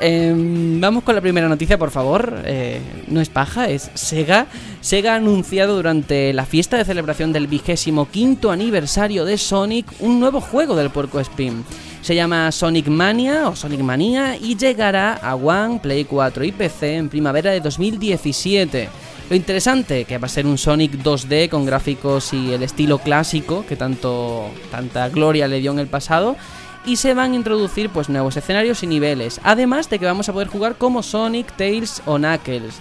Em, vamos con la primera noticia, por favor. Eh, no es paja, es Sega. Sega ha anunciado durante la fiesta de celebración del vigésimo quinto aniversario de Sonic un nuevo juego del puerco Spin. Se llama Sonic Mania o Sonic Mania y llegará a One, Play 4 y PC en primavera de 2017. Lo interesante que va a ser un Sonic 2D con gráficos y el estilo clásico que tanto tanta gloria le dio en el pasado y se van a introducir pues nuevos escenarios y niveles, además de que vamos a poder jugar como Sonic, Tails o Knuckles.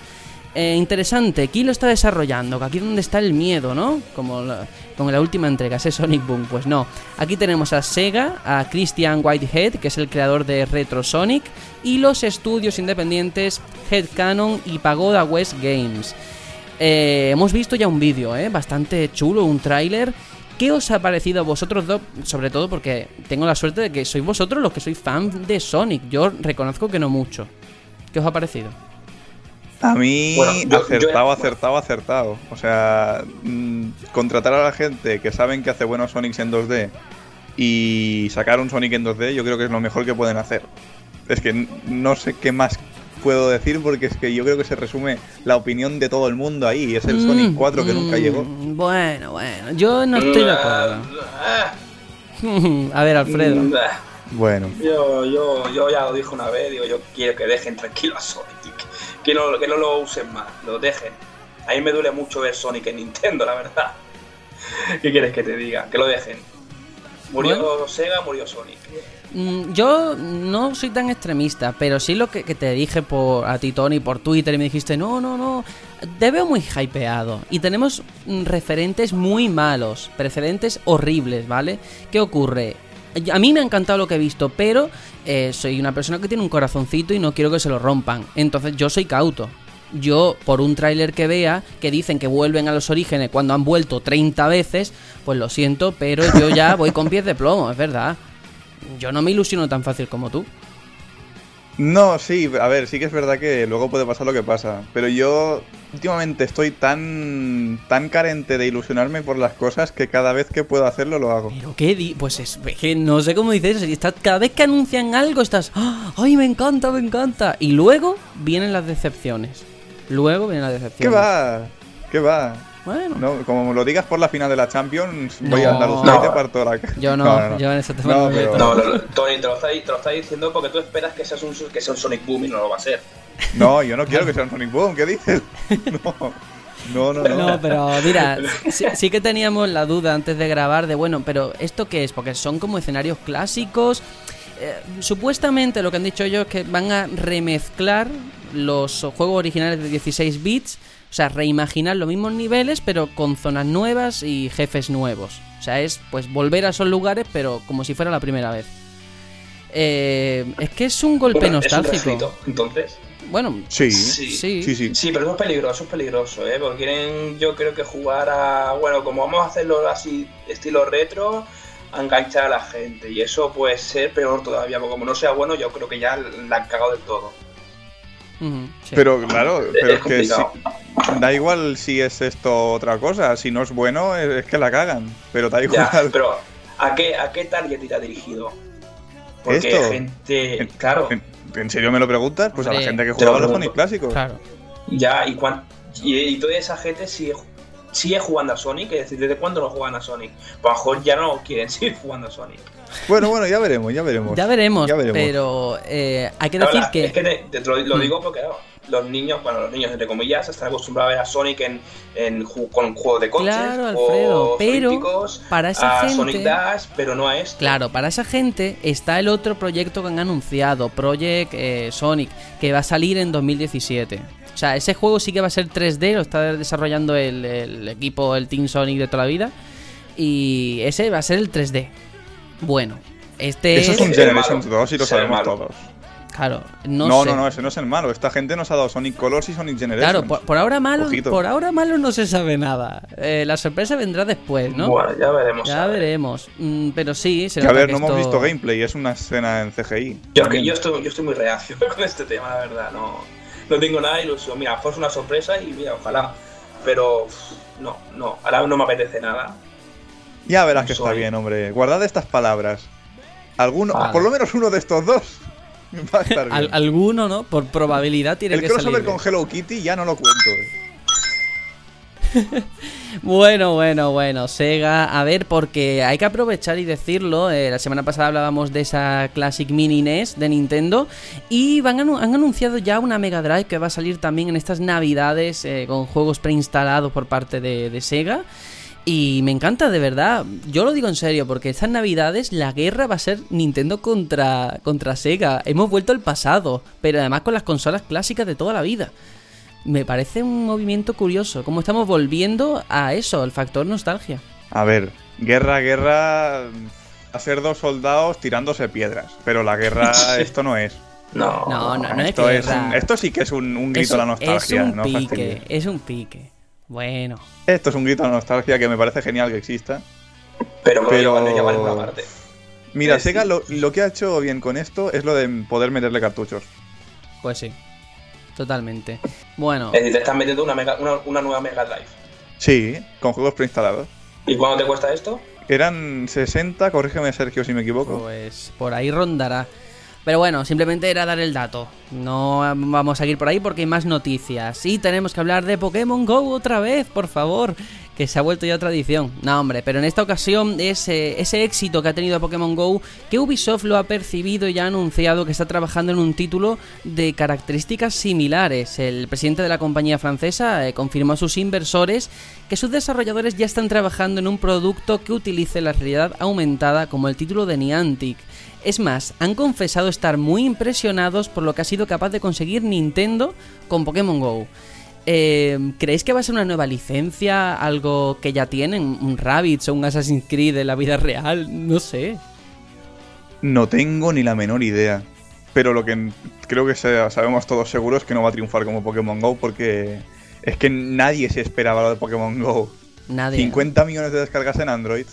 Eh, interesante, ¿quién lo está desarrollando? Aquí es donde está el miedo, ¿no? Como la- la última entrega, ese Sonic Boom. Pues no, aquí tenemos a Sega, a Christian Whitehead, que es el creador de Retro Sonic, y los estudios independientes Headcanon y Pagoda West Games. Eh, hemos visto ya un vídeo, ¿eh? Bastante chulo, un tráiler. ¿Qué os ha parecido a vosotros dos? Sobre todo porque tengo la suerte de que sois vosotros los que sois fan de Sonic. Yo reconozco que no mucho. ¿Qué os ha parecido? A mí, Bueno, yo- acertado, yo- acertado, acertado. O sea, mm, contratar a la gente que saben que hace buenos Sonics en 2D y sacar un Sonic en 2D, yo creo que es lo mejor que pueden hacer. Es que no sé qué más puedo decir porque es que yo creo que se resume la opinión de todo el mundo ahí. Es el Sonic Mm, 4 que nunca mm, llegó. Bueno, bueno, yo no estoy de acuerdo. a ver, Alfredo. Mm, Bueno, Yo, yo, yo ya lo dije una vez, digo, yo quiero que dejen tranquilo a Sonic, que no, que no lo usen más, lo dejen. A mí me duele mucho ver Sonic en Nintendo, la verdad. ¿Qué quieres que te diga? Que lo dejen. Murió Bueno. Sega, murió Sonic. Mm, Yo no soy tan extremista, pero sí lo que, te dije por a ti, Tony, por Twitter, y me dijiste, no, no, no, te veo muy hypeado. Y tenemos mm, referentes muy malos, precedentes horribles, ¿vale? ¿Qué ocurre? A mí me ha encantado lo que he visto, pero eh, soy una persona que tiene un corazoncito y no quiero que se lo rompan. Entonces yo soy cauto. Yo, por un tráiler que vea, que dicen que vuelven a los orígenes cuando han vuelto 30 veces, pues lo siento, pero yo ya voy con pies de plomo, es verdad. Yo no me ilusiono tan fácil como tú. No, sí, a ver, sí que es verdad que luego puede pasar lo que pasa. Pero yo últimamente estoy tan tan carente de ilusionarme por las cosas que cada vez que puedo hacerlo lo hago. Pero qué di pues es, es que no sé cómo dices, si estás- cada vez que anuncian algo estás, "Ah, ay, me encanta, me encanta, y luego vienen las decepciones. Luego vienen las ¿Qué decepciones. va? ¿Qué va? Bueno, No, como lo digas por la final de la Champions, voy No. a y te No. parto la yo no, yo en ese tema No, no, pero-. No, no, no, Tony, te lo, está, te lo está diciendo porque tú esperas que, seas un, que sea un Sonic Boom y no lo va a ser. No, yo no quiero que sea un Sonic Boom, ¿qué dices? No, no, no. no. No, pero mira, sí, sí que teníamos la duda antes de grabar de, bueno, pero ¿esto qué es? Porque son como escenarios clásicos. Eh, supuestamente lo que han dicho ellos es que van a remezclar los juegos originales de 16 bits, o sea, reimaginar los mismos niveles, pero con zonas nuevas y jefes nuevos. O sea, es pues volver a esos lugares, pero como si fuera la primera vez. Eh, es que es un golpe Bueno, es un nostálgico. refrito, entonces. Bueno, Sí, Sí. sí. sí, sí. Sí, pero eso es peligroso, es peligroso, ¿eh? Porque quieren, yo creo que jugar a. Bueno, como vamos a hacerlo así, estilo retro, a enganchar a la gente. Y eso puede ser peor todavía, porque como no sea bueno, yo creo que ya la han cagado del todo. Sí. Pero claro, pero es que da igual si es esto otra cosa. Si no es bueno, es es que la cagan. Pero da Ya, igual. pero ¿a qué, ¿a qué target irá dirigido? Porque ¿Esto? gente. En- Claro, ¿En, en serio me lo preguntas? Pues a la gente que te lo jugaba los. Sonic clásicos. Claro. ya, y, y, y toda esa gente sigue, sigue jugando a Sonic, es decir, ¿desde cuándo no juegan a Sonic? Pues a lo mejor ya no quieren seguir jugando a Sonic. Bueno, bueno, ya veremos, ya veremos. Ya veremos, Ya veremos. pero eh, hay que decir verdad, que... Es que te- te lo, lo Hmm. digo porque los niños, bueno, los niños entre comillas, están acostumbrados a ver a Sonic en, con juegos de coches, Claro, Alfredo, pero olímpicos, para esa a gente- Sonic Dash, pero no a esto. Claro, para esa gente está el otro proyecto que han anunciado, Project eh, Sonic, que va a salir en 2017. O sea, ese juego sí que va a ser 3D, lo está desarrollando el, el equipo, el Team Sonic de toda la vida. Y ese va a ser el 3D. Bueno, este Eso es un Es Generations malo. 2 y lo sabemos malo. todos. Claro, no, No, sé. no, no, ese no es el malo. Esta gente nos ha dado Sonic Colors y Sonic Generations. Claro, por, por ahora malo, Ojito. por ahora malo no se sabe nada. Eh, la sorpresa vendrá después, ¿no? Bueno, ya veremos. ya veremos. Mm, pero sí, se Que a ver, que no hemos visto gameplay, es una escena en CGI. Yo, es que yo, estoy, yo estoy muy reacio con este tema, la verdad. No, no tengo nada de ilusión. Mira, fue una sorpresa y mira, ojalá. Pero no, no, ahora no me apetece nada. Ya verás que está bien, hombre. Guardad estas palabras. Alguno, Vale. por lo menos uno de estos dos va a estar bien. Al- alguno, ¿no? Por probabilidad tiene el que crossover salir. con bien. Hello Kitty ya no lo cuento. Bueno, bueno, bueno, Sega, a ver, porque hay que aprovechar y decirlo, eh, la semana pasada hablábamos de esa Classic Mini NES de Nintendo y han anunciado ya una Mega Drive que va a salir también en estas navidades eh, con juegos preinstalados por parte de, de Sega. Y me encanta, de verdad. Yo lo digo en serio, porque estas navidades la guerra va a ser Nintendo contra, contra Sega. Hemos vuelto al pasado, pero además con las consolas clásicas de toda la vida. Me parece un movimiento curioso, como estamos volviendo a eso, al factor nostalgia. A ver, guerra, guerra. A ser dos soldados tirándose piedras. Pero la guerra, esto no es. No, No, no, no es esto, es guerra. un- esto sí que es un, un grito Es a la nostalgia. Es un no pique, es un pique. Bueno, Esto es un grito a la nostalgia que me parece genial que exista. pero me pero- lo en una parte. Mira, Eh, sí. Sega lo, lo que ha hecho bien con esto es lo de poder meterle cartuchos. pues sí. Totalmente. Bueno, Es decir, te están metiendo una, mega- una, una nueva Mega Drive. Sí, con juegos preinstalados. ¿Y cuánto te cuesta esto? Eran 60, corrígeme Sergio si me equivoco. pues por ahí rondará. Pero bueno, simplemente era dar el dato. No vamos a seguir por ahí porque hay más noticias. Y tenemos que hablar de Pokémon Go otra vez, por favor. Que se ha vuelto ya tradición. No, hombre, pero en esta ocasión ese, ese éxito que ha tenido Pokémon Go, que Ubisoft lo ha percibido y ha anunciado que está trabajando en un título de características similares. El presidente de la compañía francesa eh, confirmó a sus inversores que sus desarrolladores ya están trabajando en un producto que utilice la realidad aumentada como el título de Niantic. Es más, han confesado estar muy impresionados por lo que ha sido capaz de conseguir Nintendo con Pokémon Go. Eh, ¿Creéis que va a ser una nueva licencia? ¿Algo que ya tienen? ¿Un Rabbids o un Assassin's Creed de la vida real? No sé. No tengo ni la menor idea. Pero lo que creo que se- sabemos todos seguros es que no va a triunfar como Pokémon Go porque es que nadie se esperaba lo de Pokémon Go. Nadie. 50 millones de descargas en Android.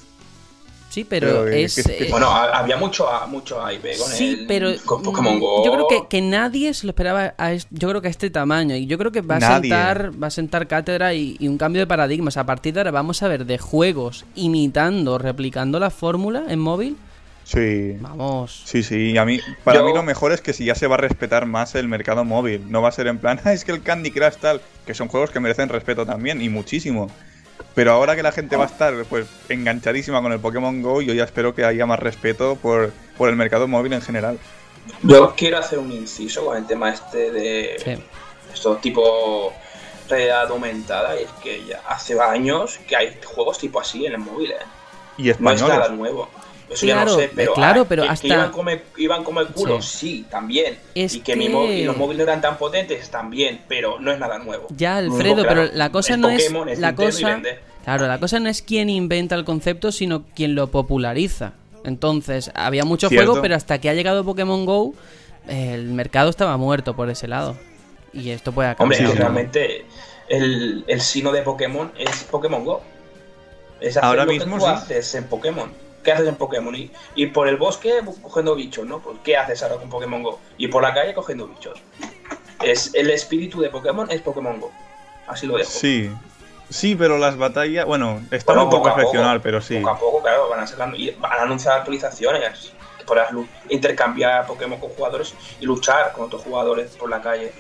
Sí, pero, Pero que- es. que- que- eh, Bueno, ha- había mucho, mucho hype con Sí, el- pero con Pokémon Go. yo creo que, que nadie se lo esperaba a es- yo creo que a este tamaño y yo creo que va a Nadie. sentar va a sentar cátedra y, y un cambio de paradigmas a partir de ahora vamos a ver de juegos imitando replicando la fórmula en móvil Sí. vamos Sí, sí, y a mí, para Yo- mí lo mejor es que si ya se va a respetar más el mercado móvil, no va a ser en plan, "Ah, es que el Candy Crush tal, que son juegos que merecen respeto también, y muchísimo. Pero ahora que la gente va a estar pues enganchadísima con el Pokémon Go, yo ya espero que haya más respeto por, por el mercado móvil en general. Yo quiero hacer un inciso con el tema este de Sí. estos tipo realidad aumentada. Y es que ya hace años que hay juegos tipo así en el móvil, ¿eh? Y No es nada nuevo. Eso ya Claro, no sé, pero. claro, ah, pero que- que hasta- iban, como, iban como el culo, Sí. sí, también. Es y que, mi móvil- y los móviles no eran tan potentes, también, pero no es nada nuevo. ya Alfredo pero la cosa es no Pokémon, es la cosa vende. claro la cosa no es quien inventa el concepto sino quien lo populariza entonces había mucho Cierto. juego pero hasta que ha llegado Pokémon Go el mercado estaba muerto por ese lado y esto puede acabar Hombre, Sí, realmente el, el sino de Pokémon es Pokémon Go. Es hacer Ahora lo mismo que tú sí. haces en Pokémon. ¿Qué haces en Pokémon? Y, y por el bosque cogiendo bichos, ¿no? Pues, ¿Qué haces ahora con Pokémon Go? Y por la calle cogiendo bichos. Es el espíritu de Pokémon es Pokémon Go. Así lo dejo. Sí. Sí, pero las batallas, bueno, está Bueno, un poco reflexionar, pero sí. Poco a poco, claro, van a, y van a anunciar actualizaciones. Podrás intercambiar Pokémon con jugadores y luchar con otros jugadores por la calle.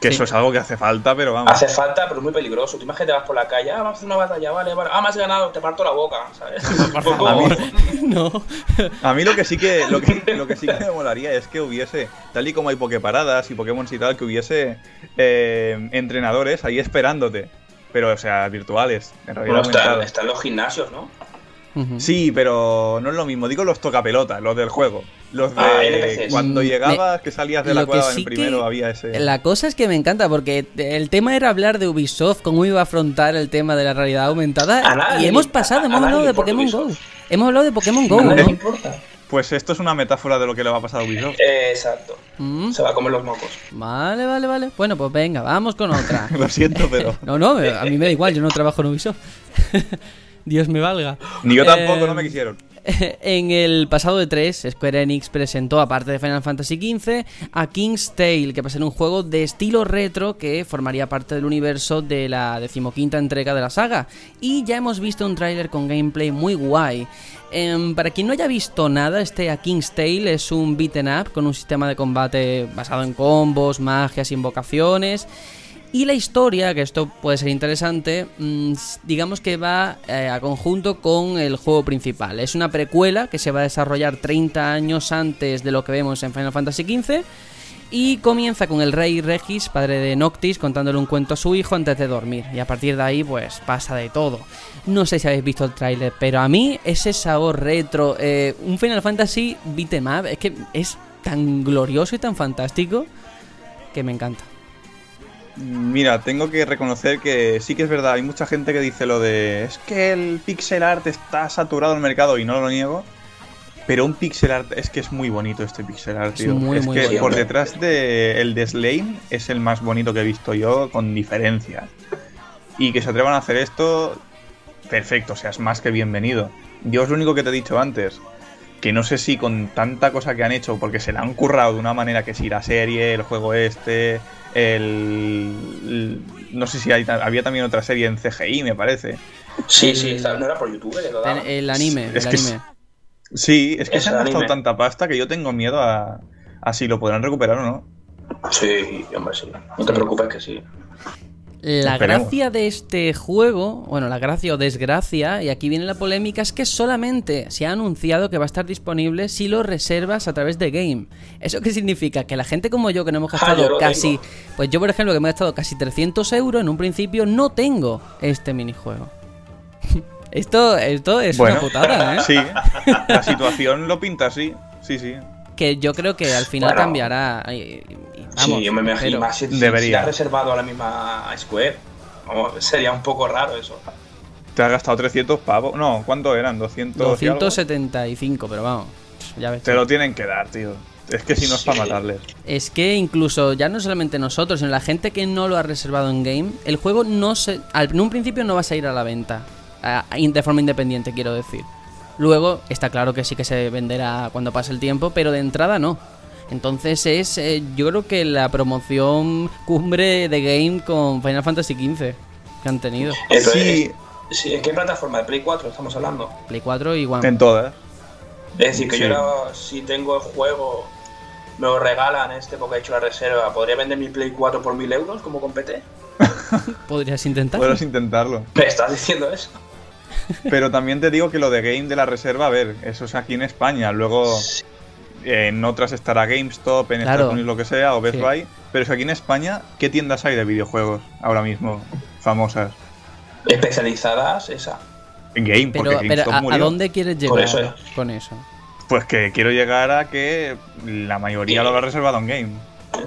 Que sí. eso es algo que hace falta, pero vamos. Hace falta, pero es muy peligroso. Tú imagínate, vas por la calle, ah, vamos a hacer una batalla, vale, vale. Ah, me has ganado, te parto la boca, ¿sabes? Por favor. no A mí lo que sí que lo que, lo que sí que me molaría es que hubiese, tal y como hay Poképaradas y Pokémon y tal, que hubiese eh, entrenadores ahí esperándote. Pero, o sea, virtuales, en realidad Bueno, están, los gimnasios, ¿no? Sí, pero no es lo mismo. Digo los tocapelotas, los del juego. Los de Ah, NPCs. cuando Mm, llegabas, que salías de la Lo que cueva en sí el primero, que- había ese. La cosa es que me encanta porque el tema era hablar de Ubisoft, cómo iba a afrontar el tema de la realidad aumentada. Nadie y hemos pasado, hemos hablado de Pokémon Go. Hemos hablado de Pokémon Go, A nadie ¿no? importa. Pues esto es una metáfora de lo que le va a pasar a Ubisoft. Eh, exacto. Mm, Se va a comer los mocos. Vale, vale, vale. Bueno, pues venga, vamos con otra. lo siento, pero. No, no, a mí me da igual, yo no trabajo en Ubisoft. Dios me valga. Ni yo tampoco, Eh, no me quisieron. En el pasado de 3, Square Enix presentó, aparte de Final Fantasy XV, a King's Tale, que va a ser un juego de estilo retro que formaría parte del universo de la decimoquinta entrega de la saga. Y ya hemos visto un tráiler con gameplay muy guay. Em, para quien no haya visto nada, este A King's Tale es un beaten up con un sistema de combate basado en combos, magias, invocaciones. Y la historia, que esto puede ser interesante, mm, digamos que va eh, a conjunto con el juego principal. Es una precuela que se va a desarrollar 30 años antes de lo que vemos en Final Fantasy XV. Y comienza con el rey Regis, padre de Noctis, contándole un cuento a su hijo antes de dormir. Y a partir de ahí, pues pasa de todo. No sé si habéis visto el tráiler, pero a mí ese sabor retro, eh, un Final Fantasy beat'em up, es que es tan glorioso y tan fantástico que me encanta. Mira, tengo que reconocer que sí que es verdad, hay mucha gente que dice lo de es que el pixel art está saturado en el mercado y no lo niego. Pero un pixel art es que es muy bonito este pixel art, Es tío. muy, es muy que bonito. por detrás de el de Slane es el más bonito que he visto yo, con diferencia. Y que se atrevan a hacer esto, perfecto, o sea, es más que bienvenido. Yo es lo único que te he dicho antes. Que no sé si con tanta cosa que han hecho, porque se la han currado de una manera que si la serie, el juego este, el. el- no sé si hay había también otra serie en CGI, me parece. Sí, sí, no era por YouTube daban. El, el anime, Es el que anime. Sí, es que Es se han gastado anime. tanta pasta que yo tengo miedo a, a si lo podrán recuperar o no. Sí, hombre, sí. No te preocupes que sí. La Esperemos. gracia de este juego, bueno, la gracia o desgracia, y aquí viene la polémica, es que solamente se ha anunciado que va a estar disponible si lo reservas a través de Game. ¿Eso qué significa? Que la gente como yo, que no hemos Ah, gastado casi. tengo. Pues yo, por ejemplo, que me he gastado casi 300 euros en un principio, no tengo este minijuego. esto, esto es Bueno, una putada, ¿eh? Sí, la situación lo pinta así. Sí, sí. Que yo creo que al final Bueno. cambiará. y- vamos, sí, yo me imagino más si, Debería. si la has reservado a la misma Square. Vamos, sería un poco raro eso. Te has gastado 300 pavos. No, ¿cuánto eran? 200 y algo? 275, pero vamos. ya ves. Te lo tienen que dar, tío. Es que si no es para matarles. Es que incluso ya no solamente nosotros, sino la gente que no lo ha reservado en game, el juego no se, al, en un principio no va a salir a la venta, de forma independiente, quiero decir. Luego está claro que sí que se venderá cuando pase el tiempo, pero de entrada no. Entonces es, eh, yo creo que la promoción cumbre de game con Final Fantasy XV que han tenido. Entonces, Sí, sí, ¿En qué plataforma? ¿De Play 4 estamos hablando? Play 4 y One. en todas. Es decir, que Sí. yo ahora, si tengo el juego, me lo regalan este porque he hecho la reserva, ¿podría vender mi Play 4 por 1000 euros como con PT? Podrías intentar. Podrás intentarlo. ¿Me estás diciendo eso? Pero también te digo que lo de Game de la Reserva, a ver, eso es aquí en España. Luego en otras estará GameStop, en Claro. Estados Unidos lo que sea, o Best Sí. Buy. Pero es que aquí en España, ¿qué tiendas hay de videojuegos ahora mismo famosas? Especializadas, esa. En Game, pero, porque pero GameStop ¿a, a murió. dónde quieres llegar eso es. con eso? Pues que quiero llegar a que la mayoría lo habrá reservado en Game.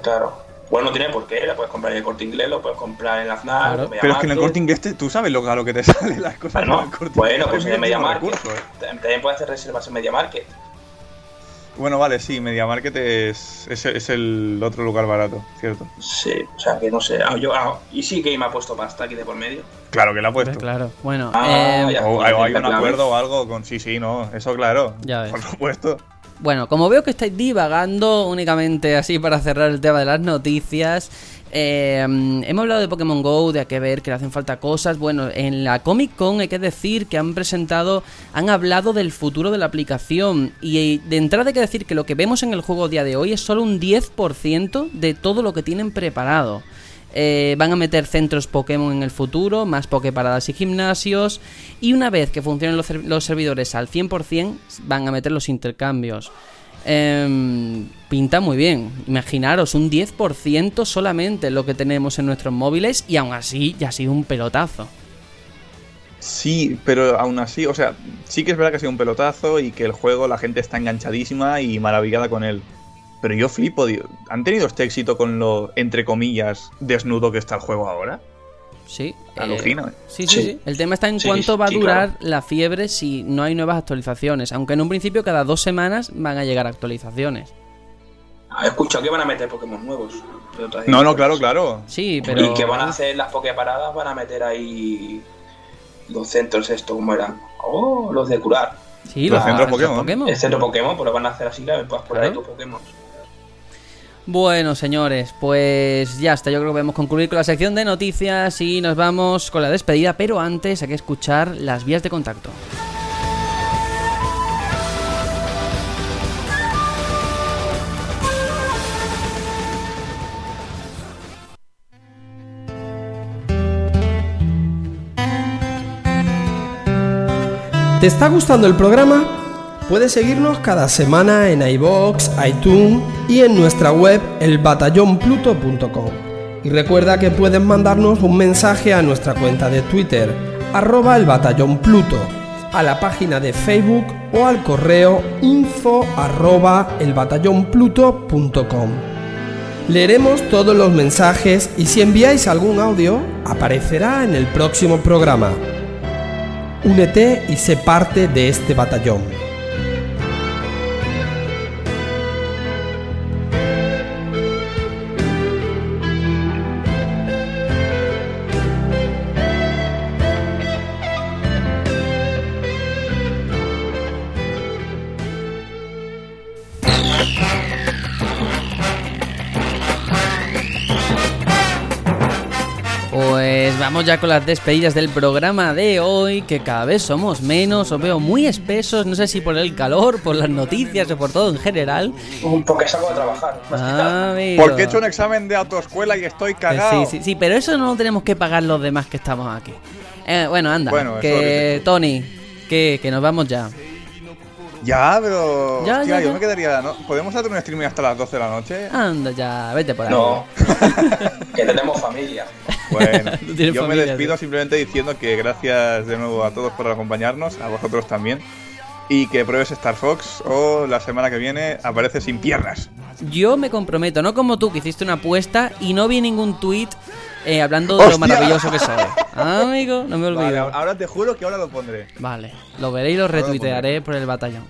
Claro. Bueno, no tiene por qué, la puedes comprar en el corte inglés, lo puedes comprar en la FNAC, Claro. Pero es que en el corte inglés te- tú sabes lo, a lo que te salen las cosas. Bueno, en el Corte bueno, pues en Es Media Market. recurso, ¿eh? También puedes hacer reservas en Media Market. Bueno, vale, sí, Media Market es, es, es el otro lugar barato, ¿cierto? Sí, o sea que no sé. Ah, yo, ah, y sí que me ha puesto pasta aquí de por medio. Claro que la ha puesto. claro. Bueno, Ah, eh, ya. O, o hay un acuerdo o algo con sí, sí, no, eso claro. Ya ves. Por supuesto. Bueno, como veo que estáis divagando únicamente así para cerrar el tema de las noticias, eh, hemos hablado de Pokémon Go, de a qué ver, que le hacen falta cosas. Bueno, en la Comic Con hay que decir que han presentado, han hablado del futuro de la aplicación. Y de entrada hay que decir que lo que vemos en el juego a día de hoy es solo un 10% de todo lo que tienen preparado. Eh, van a meter centros Pokémon en el futuro, más Poképaradas y gimnasios. Y una vez que funcionen los, los servidores al 100%, van a meter los intercambios. Em, pinta muy bien. Imaginaros, un 10% solamente lo que tenemos en nuestros móviles y aún así ya ha sido un pelotazo. Sí, pero aún así, o sea, sí que es verdad que ha sido un pelotazo y que el juego la gente está enganchadísima y maravillada con él. Pero yo flipo. ¿Han tenido este éxito con lo, entre comillas, desnudo que está el juego ahora? Sí. eh, Alucino, ¿eh? sí, sí, Sí. sí. El tema está en Sí, cuánto va a durar claro. la fiebre si no hay nuevas actualizaciones. Aunque en un principio cada dos semanas van a llegar actualizaciones. Ah, He escuchado que van a meter Pokémon nuevos. No, no, claro, claro. Sí, pero... Y que van a hacer las Poképaradas, van a meter ahí los centros esto, ¿cómo eran? Oh, los de curar. Sí, Los centros Pokémon. El centro Pokémon, pues lo van a hacer así, que puedas curar ahí Claro. tus Pokémon. Bueno, señores, pues ya está. Yo creo que podemos concluir con la sección de noticias y nos vamos con la despedida. Pero antes hay que escuchar las vías de contacto. ¿Te está gustando el programa? Puedes seguirnos cada semana en iBox, iTunes y en nuestra web elbatallonpluto.com. Y recuerda que puedes mandarnos un mensaje a nuestra cuenta de Twitter, arroba el batallón Pluto, a la página de Facebook o al correo info arroba elbatallonpluto.com. Leeremos todos los mensajes y si enviáis algún audio, aparecerá en el próximo programa. Únete y sé parte de este batallón. Vamos ya con las despedidas del programa de hoy, que cada vez somos menos, os veo muy espesos, no sé si por el calor, por las noticias o por todo en general. Porque salgo a trabajar. más que nada. Amigo. Porque he hecho un examen de autoescuela y estoy cagado. Sí, sí, sí, pero eso no lo tenemos que pagar los demás que estamos aquí. Eh, bueno, anda, Bueno, que es Tony, que, que nos vamos ya. Ya, pero. Ya, hostia, ya, yo me quedaría. ¿no? ¿Podemos hacer un streaming hasta las 12 de la noche? Anda ya, vete por ahí. No, que tenemos familia. Bueno, yo me despido sí. simplemente diciendo que gracias de nuevo a todos por acompañarnos, a vosotros también. Y que pruebes Star Fox o la semana que viene aparece sin piernas. Yo me comprometo, no como tú que hiciste una apuesta y no vi ningún tweet eh, hablando de lo maravilloso que soy. Ah, amigo, no me olvido. Vale, ahora te juro que ahora lo pondré. Vale, lo veré y lo retuitearé por el batallón.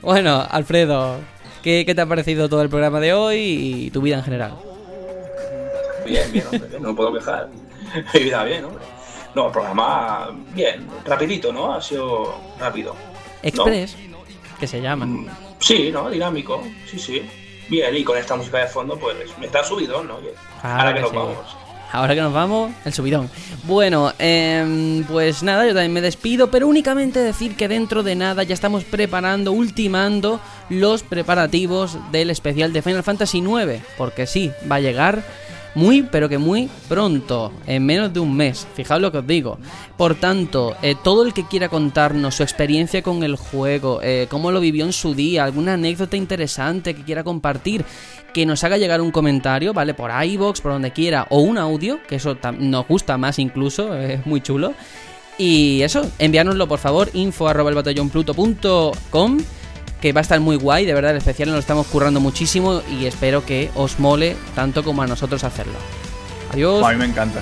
Bueno, Alfredo, ¿qué, ¿qué te ha parecido todo el programa de hoy y tu vida en general? Bien, bien, hombre, no puedo quejar. Mi vida bien. No, el programa, bien, rapidito, ¿no? Ha sido rápido. Express, que se llama. Mm, Sí, ¿no? Dinámico, sí, sí. Bien, y con esta música de fondo, pues me está subido, ¿no? Claro Ahora que que nos sí. vamos. Ahora que nos vamos, el subidón. Bueno, em, pues nada, yo también me despido, pero únicamente decir que dentro de nada ya estamos preparando, ultimando los preparativos del especial de Final Fantasy IX, porque sí, va a llegar muy, pero que muy pronto, en menos de un mes, fijaos lo que os digo. Por tanto, eh, todo el que quiera contarnos su experiencia con el juego, eh, cómo lo vivió en su día, alguna anécdota interesante que quiera compartir, que nos haga llegar un comentario, ¿vale? Por iBox, por donde quiera, o un audio, que eso nos gusta más incluso, es muy chulo. Y eso, enviárnoslo por favor, info arroba el batallonpluto.com, que va a estar muy guay, de verdad, el especial nos lo estamos currando muchísimo y espero que os mole tanto como a nosotros hacerlo. Adiós. A mí me encanta.